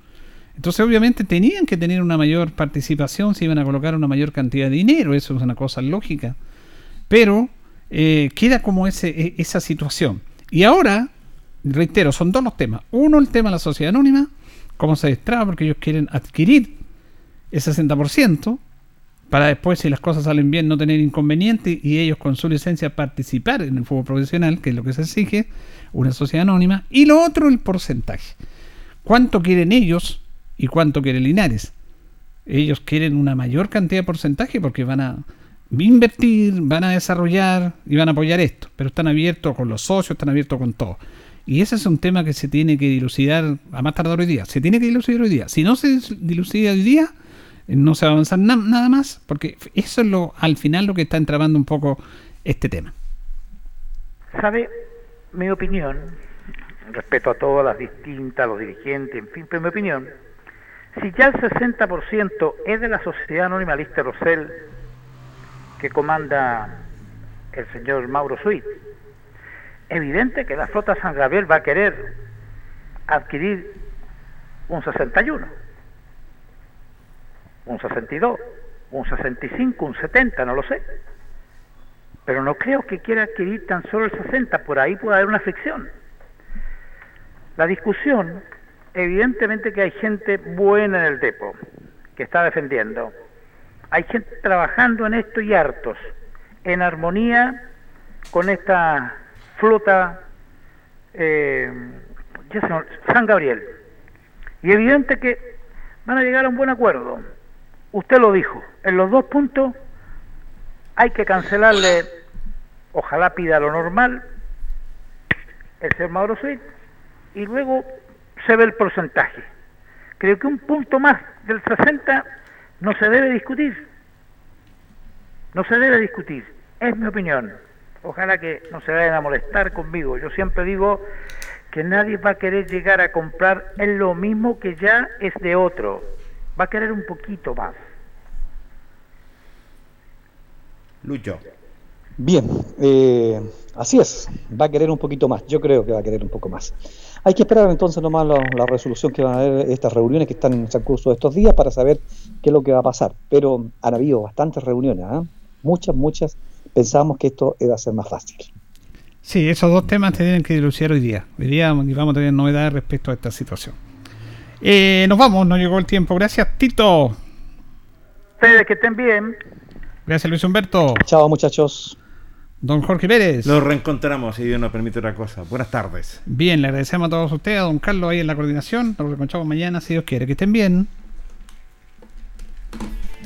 Entonces, obviamente, tenían que tener una mayor participación si iban a colocar una mayor cantidad de dinero, eso es una cosa lógica. Pero eh, queda como ese, e- esa situación. Y ahora, reitero, son dos los temas. Uno, el tema de la sociedad anónima, cómo se destraba, porque ellos quieren adquirir ese 60%, para después, si las cosas salen bien, no tener inconveniente y ellos con su licencia participar en el fútbol profesional, que es lo que se exige, una sociedad anónima. Y lo otro, el porcentaje. ¿Cuánto quieren ellos y cuánto quiere Linares? Ellos quieren una mayor cantidad de porcentaje porque van a invertir, van a desarrollar y van a apoyar esto, pero están abiertos con los socios, están abiertos con todo. Y ese es un tema que se tiene que dilucidar a más tardar hoy día. Se tiene que dilucidar hoy día. Si no se dilucida hoy día, eh, no se va a avanzar na- nada más, porque eso es lo al final lo que está entrabando un poco este tema. ¿Sabe? Mi opinión, respeto a todas las distintas, los dirigentes, en fin, pero mi opinión, si ya el 60% es de la sociedad anónima Lister Rosell, que comanda el señor Mauro Suit, evidente que la flota San Gabriel va a querer adquirir un 61, un 62, un 65, un 70, no lo sé. Pero no creo que quiera adquirir tan solo el 60, por ahí puede haber una fricción. La discusión, evidentemente que hay gente buena en el depo, que está defendiendo. Hay gente trabajando en esto y hartos, en armonía con esta flota eh, San Gabriel. Y evidente que van a llegar a un buen acuerdo. Usted lo dijo, en los dos puntos hay que cancelarle, ojalá pida lo normal, el señor Mauro Suit, y luego se ve el porcentaje. Creo que un punto más del 60 no se debe discutir. No se debe discutir. Es mi opinión. Ojalá que no se vayan a molestar conmigo. Yo siempre digo que nadie va a querer llegar a comprar en lo mismo que ya es de otro. Va a querer un poquito más. Lucho. Bien, eh, así es, va a querer un poquito más, yo creo que va a querer un poco más. Hay que esperar entonces nomás la, la resolución que van a haber estas reuniones que están en el curso de estos días para saber qué es lo que va a pasar. Pero han habido bastantes reuniones, ¿ah? muchas, muchas. Pensábamos que esto iba a ser más fácil. Sí, esos dos temas se tienen que dilucidar hoy día. Hoy día vamos a tener novedades respecto a esta situación. Eh, nos vamos, nos llegó el tiempo. Gracias, Tito. Ustedes que estén bien. Gracias, Luis Humberto. Chao, muchachos. Don Jorge Pérez. Nos reencontramos, si Dios nos permite otra cosa. Buenas tardes. Bien, le agradecemos a todos ustedes, a don Carlos ahí en la coordinación. Nos reencontramos mañana, si Dios quiere. Que estén bien.